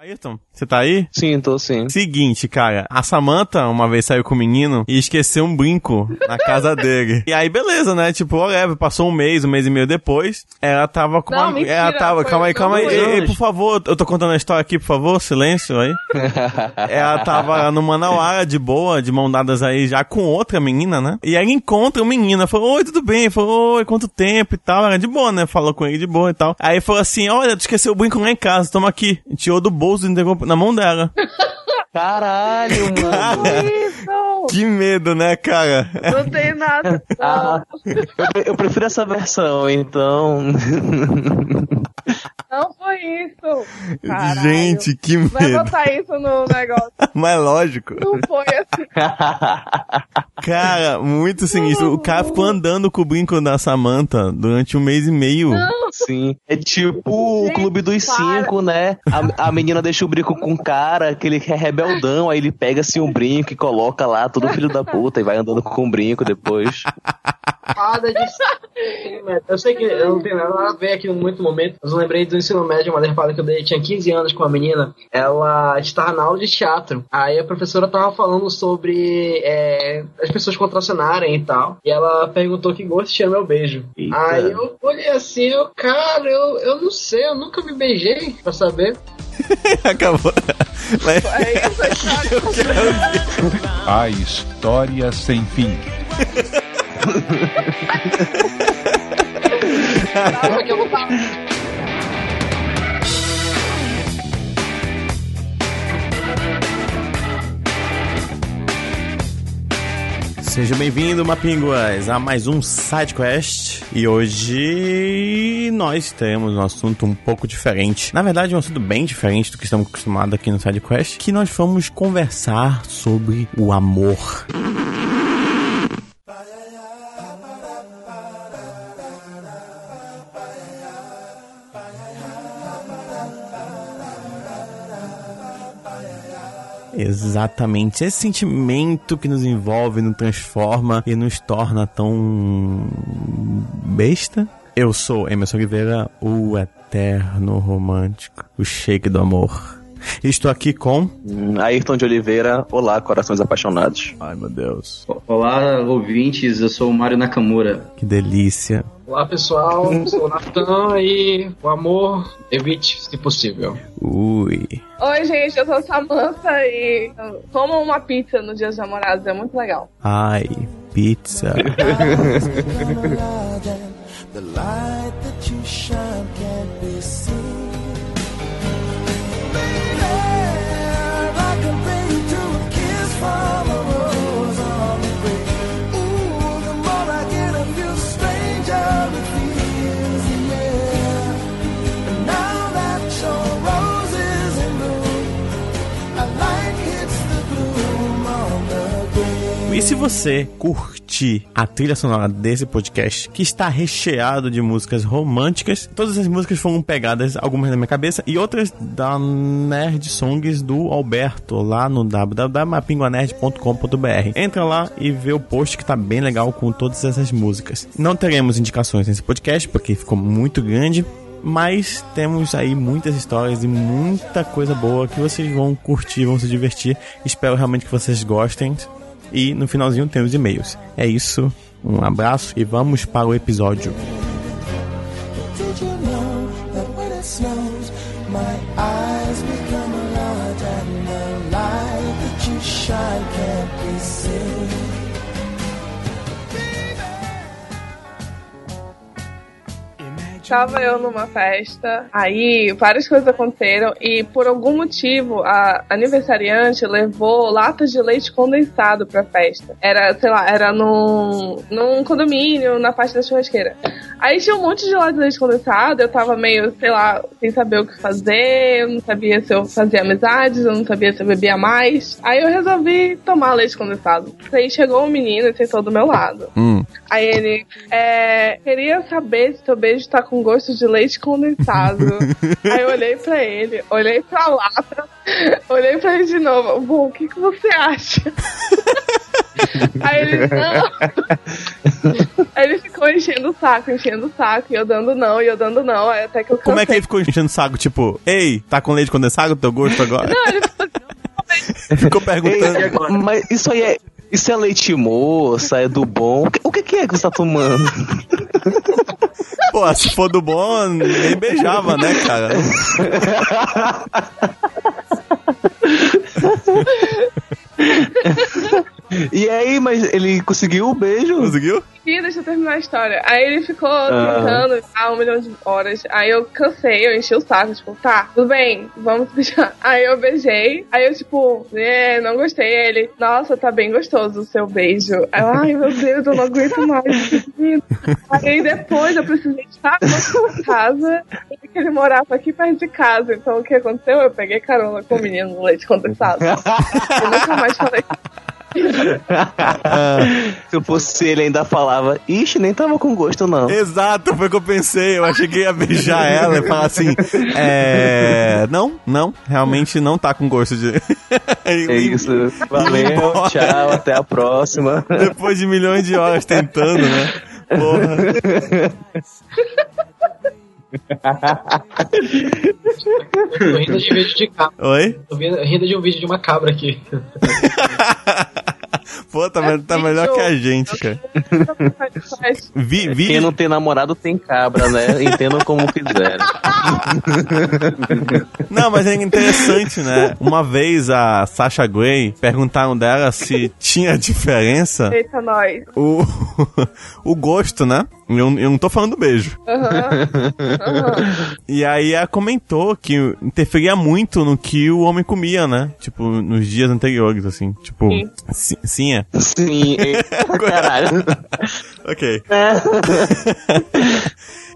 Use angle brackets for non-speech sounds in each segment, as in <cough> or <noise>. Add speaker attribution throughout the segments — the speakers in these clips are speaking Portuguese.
Speaker 1: Ayrton, você tá aí?
Speaker 2: Sim, tô sim.
Speaker 1: Seguinte, cara, a Samantha uma vez saiu com o menino e esqueceu um brinco na casa dele. E aí, beleza, né? Tipo, whatever, passou um mês, um mês e meio depois, ela tava com
Speaker 3: Não,
Speaker 1: uma...
Speaker 3: mentira,
Speaker 1: ela tava, calma aí, calma aí. Ei, por favor, eu tô contando a história aqui, por favor, silêncio aí. <laughs> ela tava no Manauara, de boa, de mão dadas aí, já com outra menina, né? E aí encontra o menino, falou, oi, tudo bem? Falou, oi, quanto tempo e tal. Era de boa, né? Falou com ele de boa e tal. Aí falou assim, olha, tu esqueceu o brinco lá em casa, toma aqui. Tirou do bolso e entregou na mão dela. <laughs>
Speaker 2: Caralho, mano.
Speaker 3: Isso!
Speaker 1: Que medo, né, cara?
Speaker 3: Não tem nada.
Speaker 2: Ah, <laughs> eu, eu prefiro essa versão, então. <laughs>
Speaker 3: Não foi isso. Caralho.
Speaker 1: Gente, que
Speaker 3: Vai
Speaker 1: medo.
Speaker 3: botar isso no negócio. <laughs>
Speaker 1: Mas lógico.
Speaker 3: Não foi assim. <laughs>
Speaker 1: Cara, muito sinistro. O cara ficou andando com o brinco da Samantha durante um mês e meio.
Speaker 2: Sim. É tipo o Clube dos
Speaker 3: para.
Speaker 2: Cinco, né? A, a menina deixa o brinco com o cara, que ele é rebeldão, aí ele pega assim um brinco e coloca lá, todo filho da puta, e vai andando com o brinco depois. <laughs>
Speaker 4: Fada de ensino médio. Eu sei que eu não tenho nada a ver aqui no muito momento, mas eu lembrei do ensino médio, uma derrapada que eu dei, tinha 15 anos com uma menina, ela estava na aula de teatro. Aí a professora tava falando sobre é, as pessoas contracionarem e tal. E ela perguntou que gosto tinha meu beijo.
Speaker 2: Eita.
Speaker 4: Aí eu olhei assim, eu, cara, eu, eu não sei, eu nunca me beijei pra saber. <laughs>
Speaker 1: Acabou. Mas-
Speaker 3: É isso, história.
Speaker 5: A história sem fim. <laughs> <laughs>
Speaker 1: Seja bem-vindo, Mapinguas, a mais um SideQuest. E hoje nós temos um assunto um pouco diferente. Na verdade, um assunto bem diferente do que estamos acostumados aqui no SideQuest, que nós vamos conversar sobre o amor. Exatamente. Esse sentimento que nos envolve, nos transforma e nos torna tão besta. Eu sou Emerson Oliveira, o eterno romântico, o shake do amor. Estou aqui com.
Speaker 2: Ayrton de Oliveira, olá, corações apaixonados.
Speaker 1: Ai meu Deus,
Speaker 6: Olá, ouvintes, eu sou o Mário Nakamura.
Speaker 1: que delícia.
Speaker 4: Olá pessoal, eu sou o Natan e o amor evite se possível.
Speaker 1: Ui.
Speaker 3: Oi, gente, eu sou a Samantha e como uma pizza no Dia dos Namorados, é muito legal.
Speaker 1: Ai, pizza. <laughs>
Speaker 7: The light that you shine can't be seen.
Speaker 1: E se você curtir a trilha sonora desse podcast, que está recheado de músicas românticas, todas as músicas foram pegadas, algumas na minha cabeça e outras da Nerd Songs do Alberto, lá no www.mapinguanerd.com.br. Entra lá e vê o post que tá bem legal com todas essas músicas. Não teremos indicações nesse podcast, porque ficou muito grande. Mas temos aí muitas histórias e muita coisa boa que vocês vão curtir, vão se divertir. Espero realmente que vocês gostem. E no finalzinho tem os e-mails. É isso, um abraço e vamos para o episódio.
Speaker 7: Did
Speaker 3: Tava eu numa festa, aí várias coisas aconteceram e por algum motivo a aniversariante levou latas de leite condensado pra festa. Era, sei lá, era num, num condomínio, na parte da churrasqueira. Aí tinha um monte de lata de leite condensado, eu tava meio, sei lá, sem saber o que fazer, eu não sabia se eu fazia amizades, eu não sabia se eu bebia mais. Aí eu resolvi tomar leite condensado. Aí chegou um menino e sentou do meu lado.
Speaker 1: Hum.
Speaker 3: Aí ele, é, queria saber se teu beijo tá com gosto de leite condensado. <laughs> Aí eu olhei pra ele, olhei pra lata, olhei pra ele de novo. Bom, o que, que você acha? <laughs> Aí ele, não. Aí ele ficou enchendo o saco, enchendo o saco, e eu dando não, e eu dando não, até que eu cansei.
Speaker 1: Como é que ele ficou enchendo o saco? Tipo, ei, tá com leite condensado do teu gosto agora?
Speaker 3: Não, ele ficou <laughs>
Speaker 1: Ficou
Speaker 2: Ei,
Speaker 1: perguntando.
Speaker 2: mas isso aí é. Isso é leite moça, é do bom. O que, o que que é que você tá tomando?
Speaker 1: Pô, se for do bom, nem beijava, né, cara? <laughs>
Speaker 2: E aí, mas ele conseguiu o beijo?
Speaker 1: Conseguiu?
Speaker 3: Ih, deixa eu terminar a história. Aí ele ficou tentando há um milhão de horas. Aí eu cansei, eu enchi o saco, tipo, tá, tudo bem, vamos beijar. <laughs> Aí eu beijei. Aí eu, tipo, é, não gostei. Aí ele, nossa, tá bem gostoso o seu beijo. Aí eu, ai meu Deus, eu não aguento mais. <laughs> Aí depois eu precisei estar na casa. Porque ele morava aqui perto de casa. Então o que aconteceu? Eu peguei carona com o menino no leite condensado. Eu nunca mais falei. <laughs>
Speaker 2: Se eu fosse ele, ainda falava, ixi, nem tava com gosto, não.
Speaker 1: Exato, foi o que eu pensei. Eu achei que ia beijar ela e falar assim: É. Não, não, realmente não tá com gosto de. <laughs>
Speaker 2: É isso. Valeu, tchau, até a próxima.
Speaker 1: Depois de milhões de horas tentando, né? Porra. <laughs>
Speaker 4: Tô rindo de vídeo de cabra.
Speaker 1: Oi?
Speaker 4: Tô rindo de um vídeo de uma cabra aqui. <laughs>
Speaker 1: Pô, tá, me- tá melhor que a gente, cara. Vi, vi,
Speaker 2: Quem não tem namorado tem cabra, né? Entendam como quiser. <laughs>
Speaker 1: Não, mas é interessante, né? Uma vez a Sasha Grey perguntaram dela se tinha diferença
Speaker 3: Eita, nós.
Speaker 1: o, <laughs> o gosto, né? Eu, eu não tô falando do beijo.
Speaker 3: Aham. Aham. <laughs>
Speaker 1: E aí ela comentou que interferia muito no que o homem comia, né? Tipo, nos dias anteriores, assim. Tipo,
Speaker 3: Sim.
Speaker 1: sim, sim é.
Speaker 2: Sim, é- <laughs> caralho.
Speaker 1: Ok. <laughs>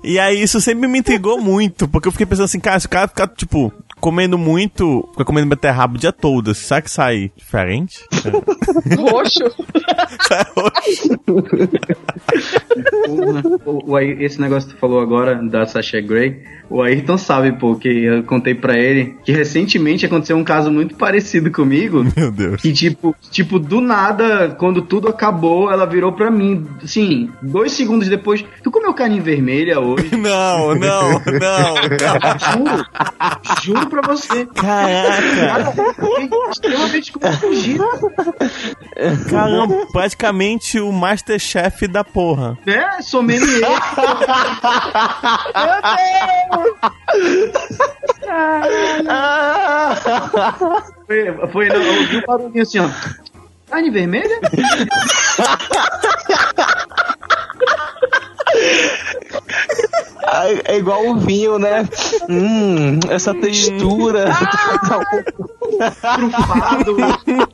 Speaker 1: E aí isso sempre me intrigou muito, porque eu fiquei pensando assim, cara, se o cara ficar, tipo, comendo muito, fica comendo beterraba o dia todo, será que sai diferente? <laughs>
Speaker 3: Roxo.
Speaker 1: Sai roxo.
Speaker 6: O, o, Ayrton- esse negócio que tu falou agora da Sasha Grey, o Ayrton sabe, pô, que eu contei pra ele que recentemente aconteceu um caso muito parecido comigo. <laughs>
Speaker 1: Meu Deus.
Speaker 6: Que tipo, tipo, do nada, quando tudo acabou, ela virou pra mim, assim, dois segundos depois, tu comeu carne vermelha hoje? <laughs>
Speaker 1: Não, não, não.
Speaker 6: Juro, juro pra você.
Speaker 1: Caraca.
Speaker 6: Fiquei extremamente confundido,
Speaker 1: Caramba, praticamente o Masterchef da porra.
Speaker 6: né? Sommelier. <laughs> Foi, foi não, eu ouvi um barulhinho assim, ó. Carne vermelha? <laughs>
Speaker 2: Ah, É igual o vinho, né? Hum, essa textura.
Speaker 6: Trufado.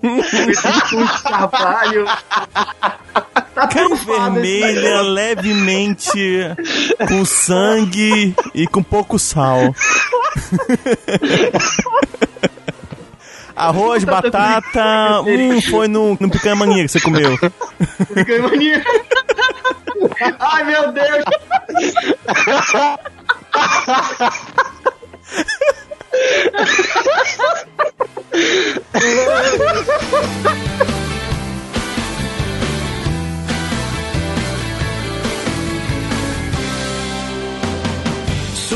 Speaker 6: Esses tons de carvalho. Tá
Speaker 1: Carne
Speaker 6: trufado esse
Speaker 1: vermelha, levemente, com sangue e com pouco sal. Arroz, batata. Hum, foi no, no picanha mania que você comeu.
Speaker 6: Fiquei mania. Ai, meu Deus. <laughs>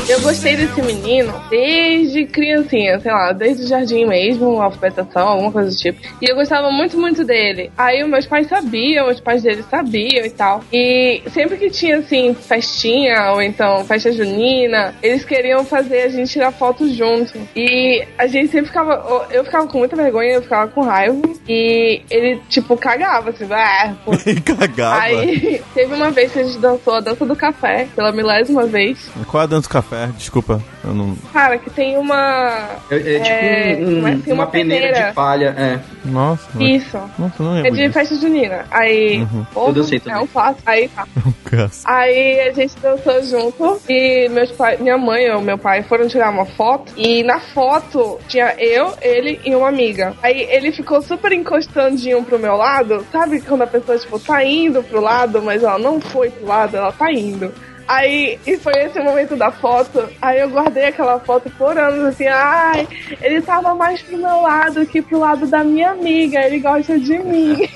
Speaker 3: Eu gostei desse menino desde criancinha, sei lá, desde o jardim mesmo, alfabetização, alguma coisa do tipo. E eu gostava muito, muito dele. Aí os meus pais sabiam, os pais dele sabiam e tal. E sempre que tinha, assim, festinha ou então festa junina, eles queriam fazer a gente tirar foto junto. E a gente sempre ficava. Eu ficava com muita vergonha, eu ficava com raiva. E ele, tipo, cagava, assim, ah, <laughs>
Speaker 1: E cagava.
Speaker 3: Aí <laughs> teve uma vez que a gente dançou a dança do café, pela milésima vez.
Speaker 1: Qual é a dança do café? Desculpa, eu não.
Speaker 3: Cara, que tem uma.
Speaker 6: É, é tipo
Speaker 3: É,
Speaker 6: um- um- uma,
Speaker 3: uma
Speaker 6: peneira,
Speaker 3: peneira.
Speaker 6: de palha, é.
Speaker 1: Nossa,
Speaker 3: Isso.
Speaker 1: nossa, eu não
Speaker 3: É de festa junina. Aí.
Speaker 1: Uhum.
Speaker 3: Ovo,
Speaker 6: Eu dancei também.
Speaker 3: É um fato. Aí tá. <laughs> Aí a gente dançou junto e meus pais, minha mãe ou meu pai foram tirar uma foto e na foto tinha eu, ele e uma amiga. Aí ele ficou super encostandinho pro meu lado, sabe quando a pessoa tipo tá indo pro lado, mas ela não foi pro lado, ela tá indo. Aí, e foi esse momento da foto. Aí eu guardei aquela foto por anos, assim, ai, ele tava mais pro meu lado que pro lado da minha amiga, ele gosta de mim.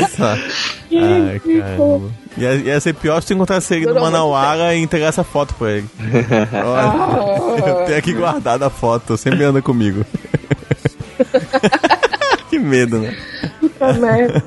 Speaker 1: Nossa. <laughs> Ai, caramba. Ia, ia ser pior se tu encontrasse ele no Manauara e entregasse a foto pra ele. <laughs> Olha, eu tenho aqui guardada a foto, sempre anda comigo. <laughs> que medo, né?
Speaker 3: Puta merda.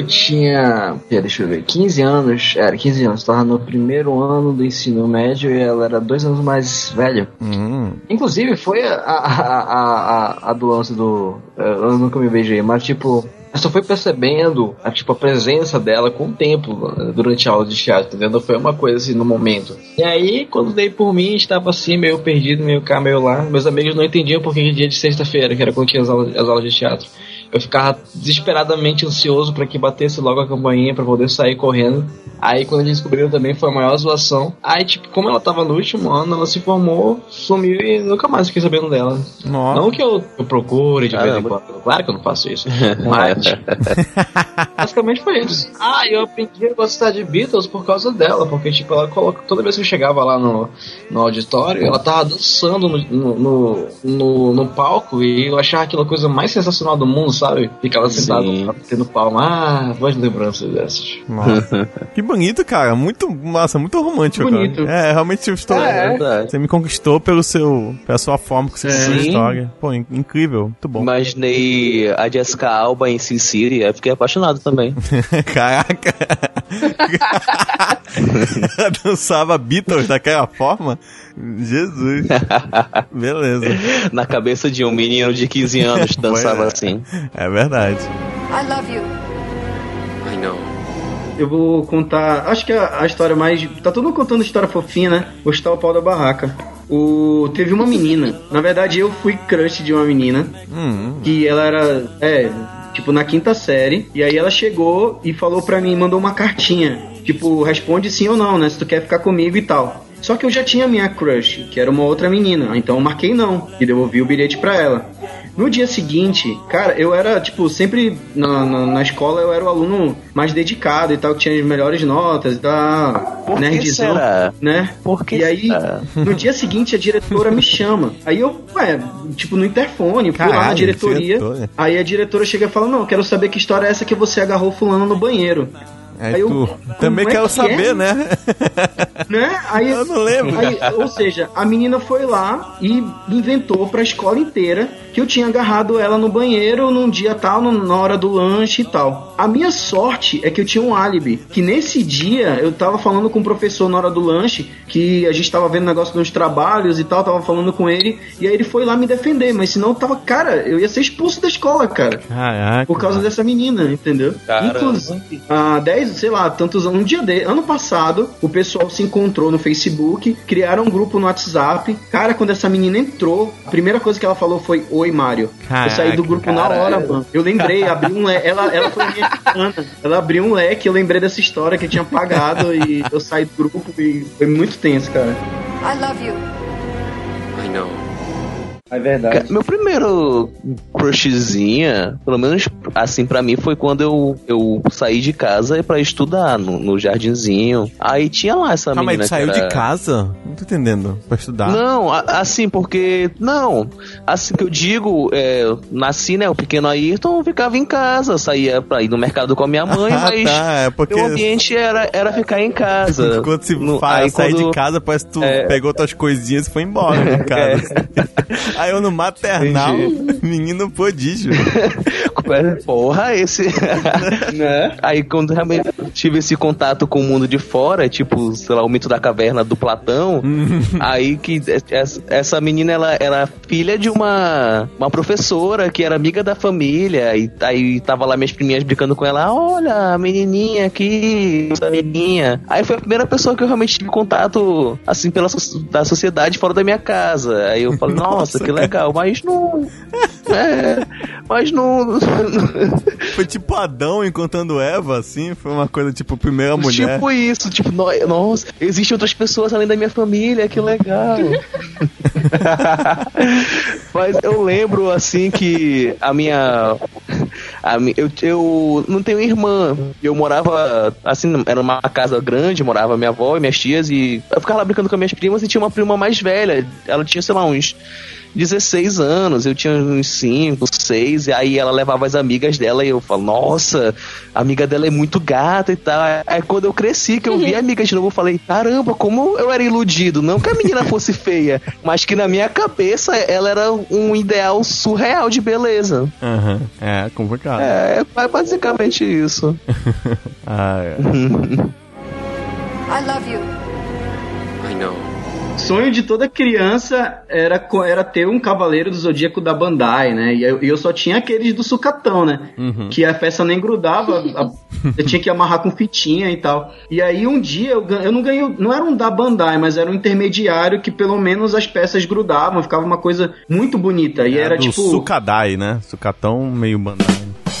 Speaker 4: Eu tinha, deixa eu ver, 15 anos, era 15 anos, tava no primeiro ano do ensino médio e ela era dois anos mais velha.
Speaker 1: Hum,
Speaker 4: Inclusive, foi a, a, a, a, do lance do. eh, Eu nunca me beijei, mas tipo. Eu só fui percebendo a, tipo, a presença dela com o tempo eh, durante a aula de teatro, entendeu? Foi uma coisa assim no momento. E aí, quando dei por mim, estava assim, meio perdido, meio cá, meio lá. Meus amigos não entendiam porque que dia de sexta-feira, que era quando tinha as aulas, as aulas de teatro. Eu ficava desesperadamente ansioso para que batesse logo a campainha para poder sair correndo. Aí quando eles descobriram também foi a maior zoação. Aí, tipo, como ela tava no último ano, ela se formou, sumiu e nunca mais fiquei sabendo dela.
Speaker 1: nossa.
Speaker 4: Não que eu, eu procure de vez em
Speaker 2: Caramba.
Speaker 4: quando. Claro que eu não faço isso. <laughs> Mas <laughs> basicamente foi isso. Ah, eu aprendi a gostar de Beatles por causa dela, porque tipo, ela coloca. Toda vez que eu chegava lá no, no auditório, ela tava dançando no, no, no, no- no palco e eu achava aquela coisa mais sensacional do mundo, sabe? Ficava sentado batendo palma. Ah, boas lembranças dessas. <laughs>
Speaker 1: Nossa. que bonito, cara. Muito, nossa, muito romântico.
Speaker 4: Bonito.
Speaker 1: Cara. É, realmente eu estou.
Speaker 3: É.
Speaker 2: verdade.
Speaker 1: Você me conquistou pelo seu, pela sua forma que você
Speaker 4: É.
Speaker 1: contou a história. Pô, in- incrível, muito bom.
Speaker 2: Imaginei a Jessica Alba em Sin City, fiquei apaixonado também. <laughs>
Speaker 1: Caraca! <laughs> Dançava Beatles daquela forma? Jesus. Beleza.
Speaker 2: Na cabeça de um menino de 15 anos dançava
Speaker 1: é.
Speaker 2: assim.
Speaker 1: É verdade.
Speaker 8: I love you.
Speaker 6: Eu vou contar. Acho que a, a história mais. Tá todo mundo contando história fofinha, né? Vou chutar o pau da barraca. O, teve uma menina. Na verdade, eu fui crush de uma menina.
Speaker 1: Hum,
Speaker 6: Que ela era. É. Tipo, na quinta série. E aí ela chegou e falou pra mim, mandou uma cartinha. Tipo, responde sim ou não, né? Se tu quer ficar comigo e tal. Só que eu já tinha minha crush, que era uma outra menina. Então eu marquei não. E devolvi o bilhete pra ela. No dia seguinte, cara, eu era, tipo, sempre na, na, na escola eu era o aluno mais dedicado e tal, que tinha as melhores notas e tal.
Speaker 2: Por que
Speaker 6: nerdzão,
Speaker 2: será?
Speaker 6: Né?
Speaker 2: Por que
Speaker 6: e aí,
Speaker 2: será?
Speaker 6: no dia seguinte, a diretora me chama. Aí eu, ué, tipo, no interfone, fui lá na
Speaker 1: Caralho,
Speaker 6: diretoria.
Speaker 1: diretora.
Speaker 6: Aí a diretora chega e fala: Não, quero saber que história é essa que você agarrou fulano no banheiro.
Speaker 1: Aí
Speaker 6: Aí eu-
Speaker 1: tu
Speaker 6: como
Speaker 1: também
Speaker 6: é
Speaker 1: quero
Speaker 6: que
Speaker 1: saber,
Speaker 6: é?
Speaker 1: né?
Speaker 6: Né? Aí,
Speaker 1: Eu não lembro.
Speaker 6: aí, ou seja, a menina foi lá e inventou pra escola inteira que eu tinha agarrado ela no banheiro num dia tal, no- na hora do lanche e tal. A minha sorte é que eu tinha um álibi. Que nesse dia eu tava falando com o professor na hora do lanche, que a gente tava vendo negócio dos trabalhos e tal, tava falando com ele, e aí ele foi lá me defender, mas senão eu tava, cara, eu ia ser expulso da escola, cara.
Speaker 1: Caraca.
Speaker 6: Por causa dessa menina, entendeu?
Speaker 2: Caramba.
Speaker 6: Inclusive, há 10, sei lá, tantos anos, um dia de, ano passado, o pessoal se encontrou no Facebook, criaram um grupo no WhatsApp. Cara, quando essa menina entrou, a primeira coisa que ela falou foi: Oi, Mário. eu saí do
Speaker 1: Caraca,
Speaker 6: grupo na hora, mano. Eu lembrei, abri um leque. Ela, ela foi minha mexicana. Ela abriu um leque, eu lembrei dessa história que eu tinha pagado e eu saí do grupo e foi muito tenso, cara.
Speaker 8: I love you.
Speaker 6: É verdade.
Speaker 2: Meu primeiro crushzinha, pelo menos assim pra mim, foi quando eu, eu saí de casa pra estudar no, no jardinzinho. Aí tinha lá essa
Speaker 1: Calma aí,
Speaker 2: menina.
Speaker 1: tu saiu
Speaker 2: era-
Speaker 1: de casa? Não tô entendendo. Pra estudar?
Speaker 2: Não, a- assim, porque. Não. Assim que eu digo, é, eu nasci, né? O pequeno Ayrton ficava em casa, saía pra ir no mercado com a minha mãe, <laughs>
Speaker 1: Ah,
Speaker 2: mas
Speaker 1: tá, é porque-
Speaker 2: meu ambiente era, era ficar em casa. <laughs>
Speaker 1: Quando se
Speaker 2: No- aí
Speaker 1: sair
Speaker 2: quando-
Speaker 1: de casa, parece que tu
Speaker 2: É.
Speaker 1: pegou tuas coisinhas e foi embora <laughs> de casa. Aí eu no maternal, menino prodígio.
Speaker 2: Porra, esse. <laughs>
Speaker 6: Né?
Speaker 2: Aí quando realmente tive esse contato com o mundo de fora, tipo, sei lá, o mito da caverna do Platão, <laughs> aí que essa- essa menina ela era filha de uma, uma professora que era amiga da família, e aí tava lá minhas priminhas brincando com ela, olha, a menininha aqui, essa menininha. Aí foi a primeira pessoa que eu realmente tive contato, assim, pela so- da sociedade fora da minha casa. Aí eu falei, nossa, que que legal, mas não. É, mas não. <laughs>
Speaker 1: Foi tipo Adão encontrando Eva, assim? Foi uma coisa tipo primeira mulher.
Speaker 2: Tipo isso, tipo, no- nossa, existem outras pessoas além da minha família, que legal. <laughs> Mas eu lembro, assim, que a minha. A mi- eu, eu não tenho irmã. Eu morava, assim, era uma casa grande, morava minha avó e minhas tias, e eu ficava lá brincando com as minhas primas e tinha uma prima mais velha. Ela tinha, sei lá, uns 16 anos, eu tinha uns 5, 6, e aí ela levava as amigas dela e eu falo, nossa, a amiga dela é muito gata e tal. Aí quando eu cresci, que eu vi a amiga de novo, eu falei, caramba, como eu era iludido. Não que a menina fosse feia, <laughs> mas que na minha cabeça ela era um ideal surreal de beleza.
Speaker 1: Aham. É, complicado.
Speaker 2: É, é basicamente isso. <laughs>
Speaker 1: Ah, é.
Speaker 8: I love you.
Speaker 6: Sonho de toda criança era, era ter um Cavaleiro do Zodíaco da Bandai, né? E eu, eu só tinha aqueles do sucatão, né? Que a peça nem grudava, <laughs> a- eu tinha que amarrar com fitinha e tal. E aí um dia eu, eu não ganhei, não era um da Bandai, mas era um intermediário que pelo menos as peças grudavam, ficava uma coisa muito bonita. E era
Speaker 1: do
Speaker 6: tipo.
Speaker 1: Sukadai, né? Sucatão meio bandai.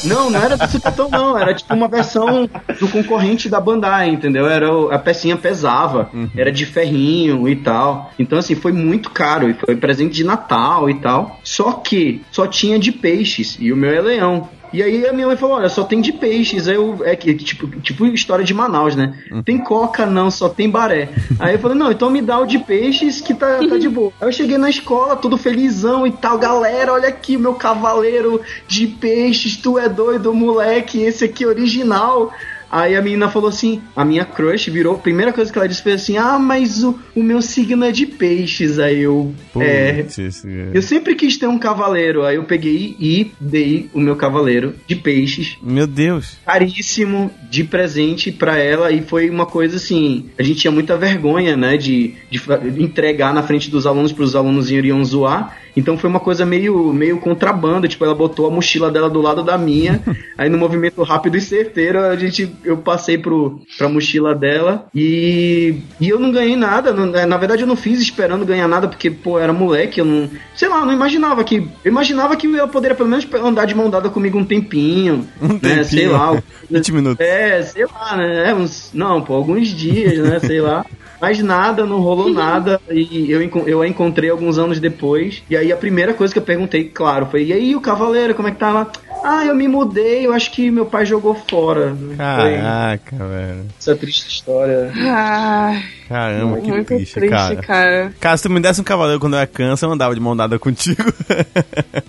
Speaker 6: Não, não era do Sucatão, não. Era tipo uma versão do concorrente da Bandai, entendeu? Era a pecinha pesava, era de ferrinho e tal. Então, assim, foi muito caro e foi presente de Natal e tal. Só que só tinha de peixes e o meu é leão. E aí a minha mãe falou, olha, só tem de peixes. Aí eu, é que, tipo, tipo história de Manaus, né? Tem coca não, só tem baré. Aí eu falei, não, então me dá o de peixes que tá, tá de boa. Aí eu cheguei na escola, todo felizão e tal. Galera, olha aqui, meu cavaleiro de peixes, tu é doido, moleque, esse aqui é original. Aí a menina falou assim, a minha crush virou, a primeira coisa que ela disse foi assim, ah, mas o, o meu signo é de peixes. Aí eu, é,
Speaker 1: Putz, esse-
Speaker 6: eu sempre quis ter um cavaleiro, aí eu peguei e dei o meu cavaleiro de peixes,
Speaker 1: Meu Deus.
Speaker 6: caríssimo, de presente pra ela, e foi uma coisa assim, a gente tinha muita vergonha, né, de, de entregar na frente dos alunos para os alunos iriam zoar, então foi uma coisa meio, meio contrabando, tipo, ela botou a mochila dela do lado da minha, <laughs> aí no movimento rápido e certeiro, a gente, eu passei pro, pra mochila dela, e, e eu não ganhei nada, não- na verdade eu não fiz esperando ganhar nada, porque, pô, era moleque, eu não, sei lá, eu não imaginava que, eu imaginava que ela poderia pelo menos andar de mão dada comigo um tempinho,
Speaker 1: Um
Speaker 6: né, sei
Speaker 1: tempinho.
Speaker 6: lá, <laughs>
Speaker 1: 20 minutos.
Speaker 6: é, sei lá, né? é, Uns, não, pô, alguns dias, né? Sei lá. <laughs> Mas nada, não rolou <laughs> nada. E eu, eu a encontrei alguns anos depois. E aí a primeira coisa que eu perguntei, claro, foi: e aí, o cavaleiro, como é que tá lá? Ah, eu me mudei, eu acho que meu pai jogou fora. Foi
Speaker 1: Caraca, velho.
Speaker 6: essa triste história.
Speaker 3: Ai,
Speaker 1: Caramba, que
Speaker 3: muito
Speaker 1: triste,
Speaker 3: triste,
Speaker 1: cara.
Speaker 3: cara.
Speaker 1: Cara, se tu me desse um cavaleiro quando eu era criança, eu andava de mão dada contigo.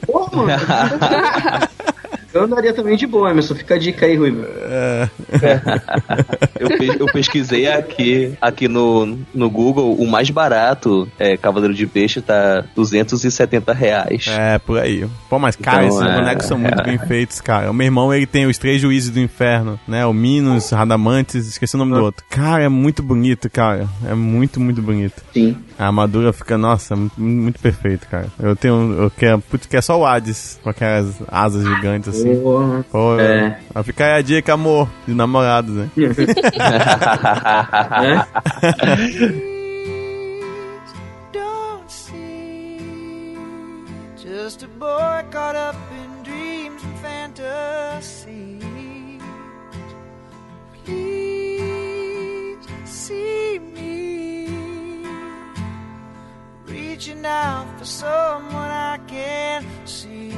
Speaker 6: Pô, mano. <laughs> eu andaria também de boa, Emerson. Fica a dica aí, Ruivo.
Speaker 1: É.
Speaker 2: Eu, pe- eu pesquisei aqui, aqui no, no Google, o mais barato é Cavaleiro de Peixe tá 270 reais.
Speaker 1: É, por aí. Pô, mas, cara,
Speaker 2: Então,
Speaker 1: esses
Speaker 2: é,
Speaker 1: bonecos são muito
Speaker 2: é.
Speaker 1: bem feitos, cara. O meu irmão, ele tem os três juízes do inferno, né? O Minos, Radamantes, esqueci o nome do outro. Cara, é muito bonito, cara. É muito, muito bonito.
Speaker 6: Sim.
Speaker 1: A armadura fica, nossa, muito, muito perfeito, cara. Eu tenho, eu quero, putz, que é só o Hades, com aquelas asas gigantes, assim.
Speaker 6: Porra.
Speaker 1: Pô,
Speaker 6: É.
Speaker 1: vai ficar a dica, amor, de namorados, né? <laughs>
Speaker 6: É?
Speaker 7: don't see just a boy caught up in dreams and fantasies. Please see me reaching out for someone I can see.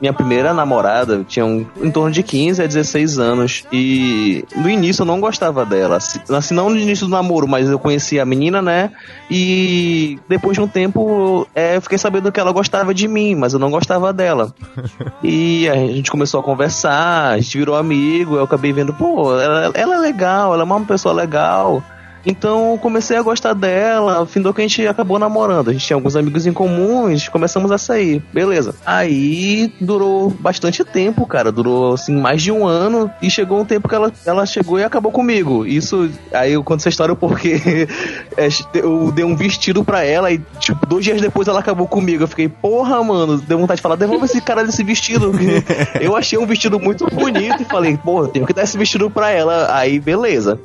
Speaker 2: Minha primeira namorada tinha um, em torno de 15 a 16 anos. E no início eu não gostava dela. Assim, não no início do namoro, mas eu conhecia a menina, né? E depois de um tempo é, eu fiquei sabendo que ela gostava de mim, mas eu não gostava dela. E a gente começou a conversar, a gente virou amigo. Eu acabei vendo, pô, ela, ela é legal, ela é uma pessoa legal. Então eu comecei a gostar dela, findou que a gente acabou namorando. A gente tinha alguns amigos em comuns, começamos a sair. Beleza. Aí durou bastante tempo, cara. Durou assim mais de um ano. E chegou um tempo que ela, ela chegou e acabou comigo. Isso. Aí eu conto essa história porque <laughs> é, eu dei um vestido pra ela e, tipo, dois dias depois ela acabou comigo. Eu fiquei, porra, mano, deu vontade de falar, devolva esse cara desse vestido. <laughs> eu achei um vestido muito bonito e falei, porra, tenho que dar esse vestido pra ela. Aí, beleza.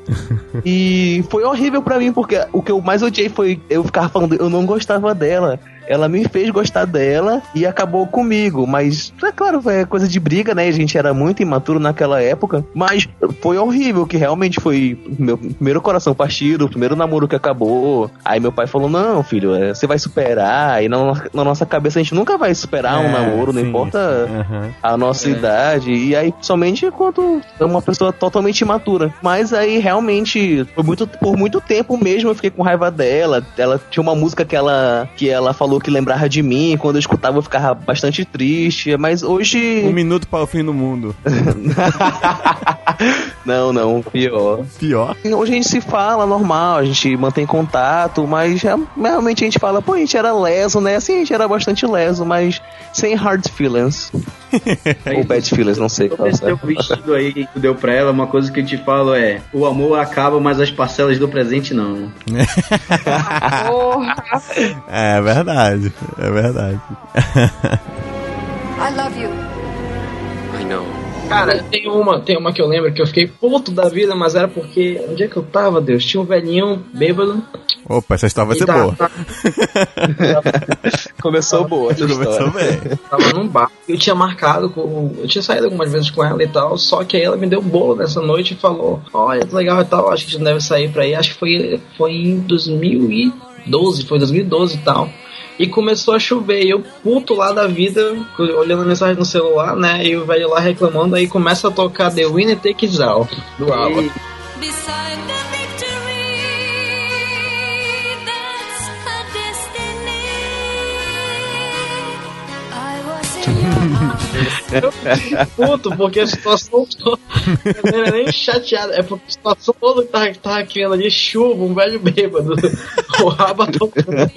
Speaker 2: E foi horrível pra mim, porque o que eu mais odiei foi eu ficar falando, eu não gostava dela. Ela me fez gostar dela e acabou comigo. Mas, é claro, é coisa de briga, né? A gente era muito imaturo naquela época. Mas foi horrível, que realmente foi meu primeiro coração partido, o primeiro namoro que acabou. Aí meu pai falou: Não, filho, é, você vai superar. E na, na nossa cabeça a gente nunca vai superar um
Speaker 1: É,
Speaker 2: namoro, não
Speaker 1: sim,
Speaker 2: importa
Speaker 1: sim. Aham.
Speaker 2: a nossa idade. E aí, somente quando é uma pessoa totalmente imatura. Mas aí, realmente, por muito, por muito tempo mesmo, eu fiquei com raiva dela. Ela tinha uma música que ela, que ela falou que lembrava de mim. Quando eu escutava, eu ficava bastante triste. Mas hoje.
Speaker 1: Um minuto para o fim do mundo. <laughs>
Speaker 2: não, não, pior.
Speaker 1: Pior.
Speaker 2: Hoje a gente se fala normal, a gente mantém contato, mas já- realmente a gente fala, pô, a gente era leso, né? Assim, a gente era bastante leso, mas sem hard feelings. <laughs> Ou bad feelings, não sei qual
Speaker 6: Sobre esse teu
Speaker 2: é.
Speaker 6: vestido aí que tu deu pra ela, uma coisa que eu te falo é: o amor acaba, mas as parcelas do presente não. <laughs>
Speaker 3: Porra.
Speaker 1: É verdade. É verdade.
Speaker 8: I love you.
Speaker 4: Cara, tem uma, tem uma que eu lembro que eu fiquei puto da vida, mas era porque. Onde é que eu tava, Deus? Tinha um velhinho bêbado.
Speaker 1: Opa, essa história vai ser boa.
Speaker 4: tá-
Speaker 2: Começou boa
Speaker 1: Começou bem.
Speaker 4: tava num bar. Eu tinha marcado com. Eu tinha saído algumas vezes com ela e tal. Só que aí ela me deu bolo nessa noite e falou: Olha, que legal e tal, acho que a gente deve sair pra aí. Acho que foi, foi em 2012, foi 2012 e tal. E começou a chover, e eu puto lá da vida, olhando a mensagem no celular, né? E o velho lá reclamando, aí começa a tocar The Winner Takes All, do Alba. Eu fiquei puto, porque a situação toda. Eu não era nem chateado, é porque a situação toda que tava, que tava criando ali chuva, um velho bêbado. <laughs> O raba tocando.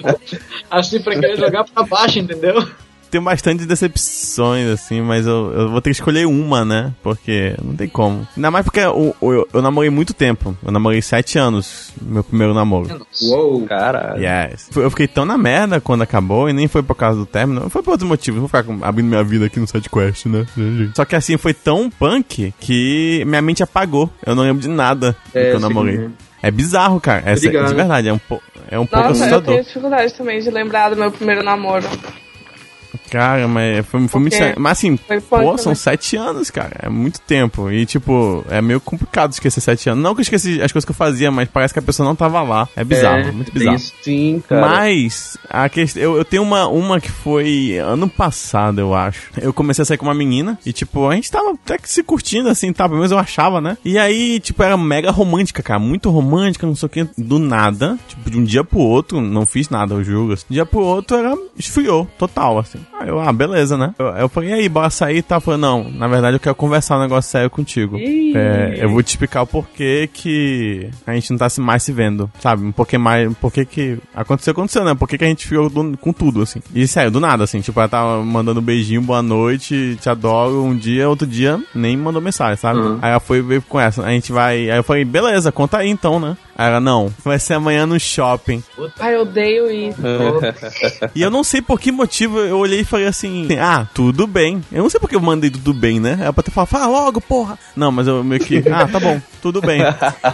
Speaker 4: Assim pra querer jogar pra baixo, entendeu?
Speaker 1: Tenho bastante decepções, assim, mas eu, eu vou ter que escolher uma, né? Porque não tem como. Ainda mais porque eu, eu, eu namorei muito tempo. Eu namorei sete anos, meu primeiro namoro.
Speaker 6: Uou!
Speaker 2: Caralho.
Speaker 1: Yes. Eu fiquei tão na merda quando acabou, e nem foi por causa do término, foi por outros motivos. Não vou ficar com- abrindo minha vida aqui no SideQuest, né? Só que assim, foi tão punk que minha mente apagou. Eu não lembro de nada do
Speaker 6: É,
Speaker 1: que eu
Speaker 6: eu
Speaker 1: namorei. É bizarro, cara. É,
Speaker 6: ligado.
Speaker 1: de verdade, é um, po- é um pouco
Speaker 3: Nossa, eu
Speaker 1: assustador.
Speaker 3: tenho dificuldade também de lembrar do meu primeiro namoro.
Speaker 1: Cara, mas foi, foi muito. Mas assim,
Speaker 3: foi punk
Speaker 1: pô, são sete anos, cara. É muito tempo. E, tipo, é meio complicado esquecer sete anos. Não que eu esqueci as coisas que eu fazia, mas parece que a pessoa não tava lá. É bizarro,
Speaker 6: É,
Speaker 1: muito bizarro.
Speaker 2: Sim, cara.
Speaker 1: Mas, a questão, eu, eu tenho uma, uma que foi ano passado, eu acho. Eu comecei a sair com uma menina e, tipo, a gente tava até que se curtindo, assim, tá? Pelo menos eu achava, né? E aí, tipo, era mega romântica, cara. Muito romântica, não sei o que. Do nada, tipo, de um dia pro outro, não fiz nada, eu juro. De um dia pro outro, era esfriou, total, assim. Aí eu, ah, beleza, né? Eu, eu falei, e aí, bora sair e tal. Falei, não, na verdade eu quero conversar um negócio sério contigo. É, eu vou te explicar o porquê que a gente não tá se- mais se vendo, sabe? Um porquê mais. Um porquê que. Aconteceu, aconteceu, né? Por que a gente ficou do- com tudo, assim. E sério, do nada, assim. Tipo, ela tava mandando beijinho, boa noite, te adoro. Um dia, outro dia, nem mandou mensagem, sabe?
Speaker 6: Uhum.
Speaker 1: Aí ela foi veio com essa. A gente vai. Aí eu falei, beleza, conta aí então, né? Aí ela, não, vai ser amanhã no shopping.
Speaker 3: Ai, eu odeio isso. <laughs>
Speaker 1: E eu não sei por que motivo eu olhei e falei assim: Ah, tudo bem. Eu não sei porque eu mandei tudo bem, né? Era pra ter falado, fala logo, porra. Não, mas eu meio que, ah, tá bom, tudo bem.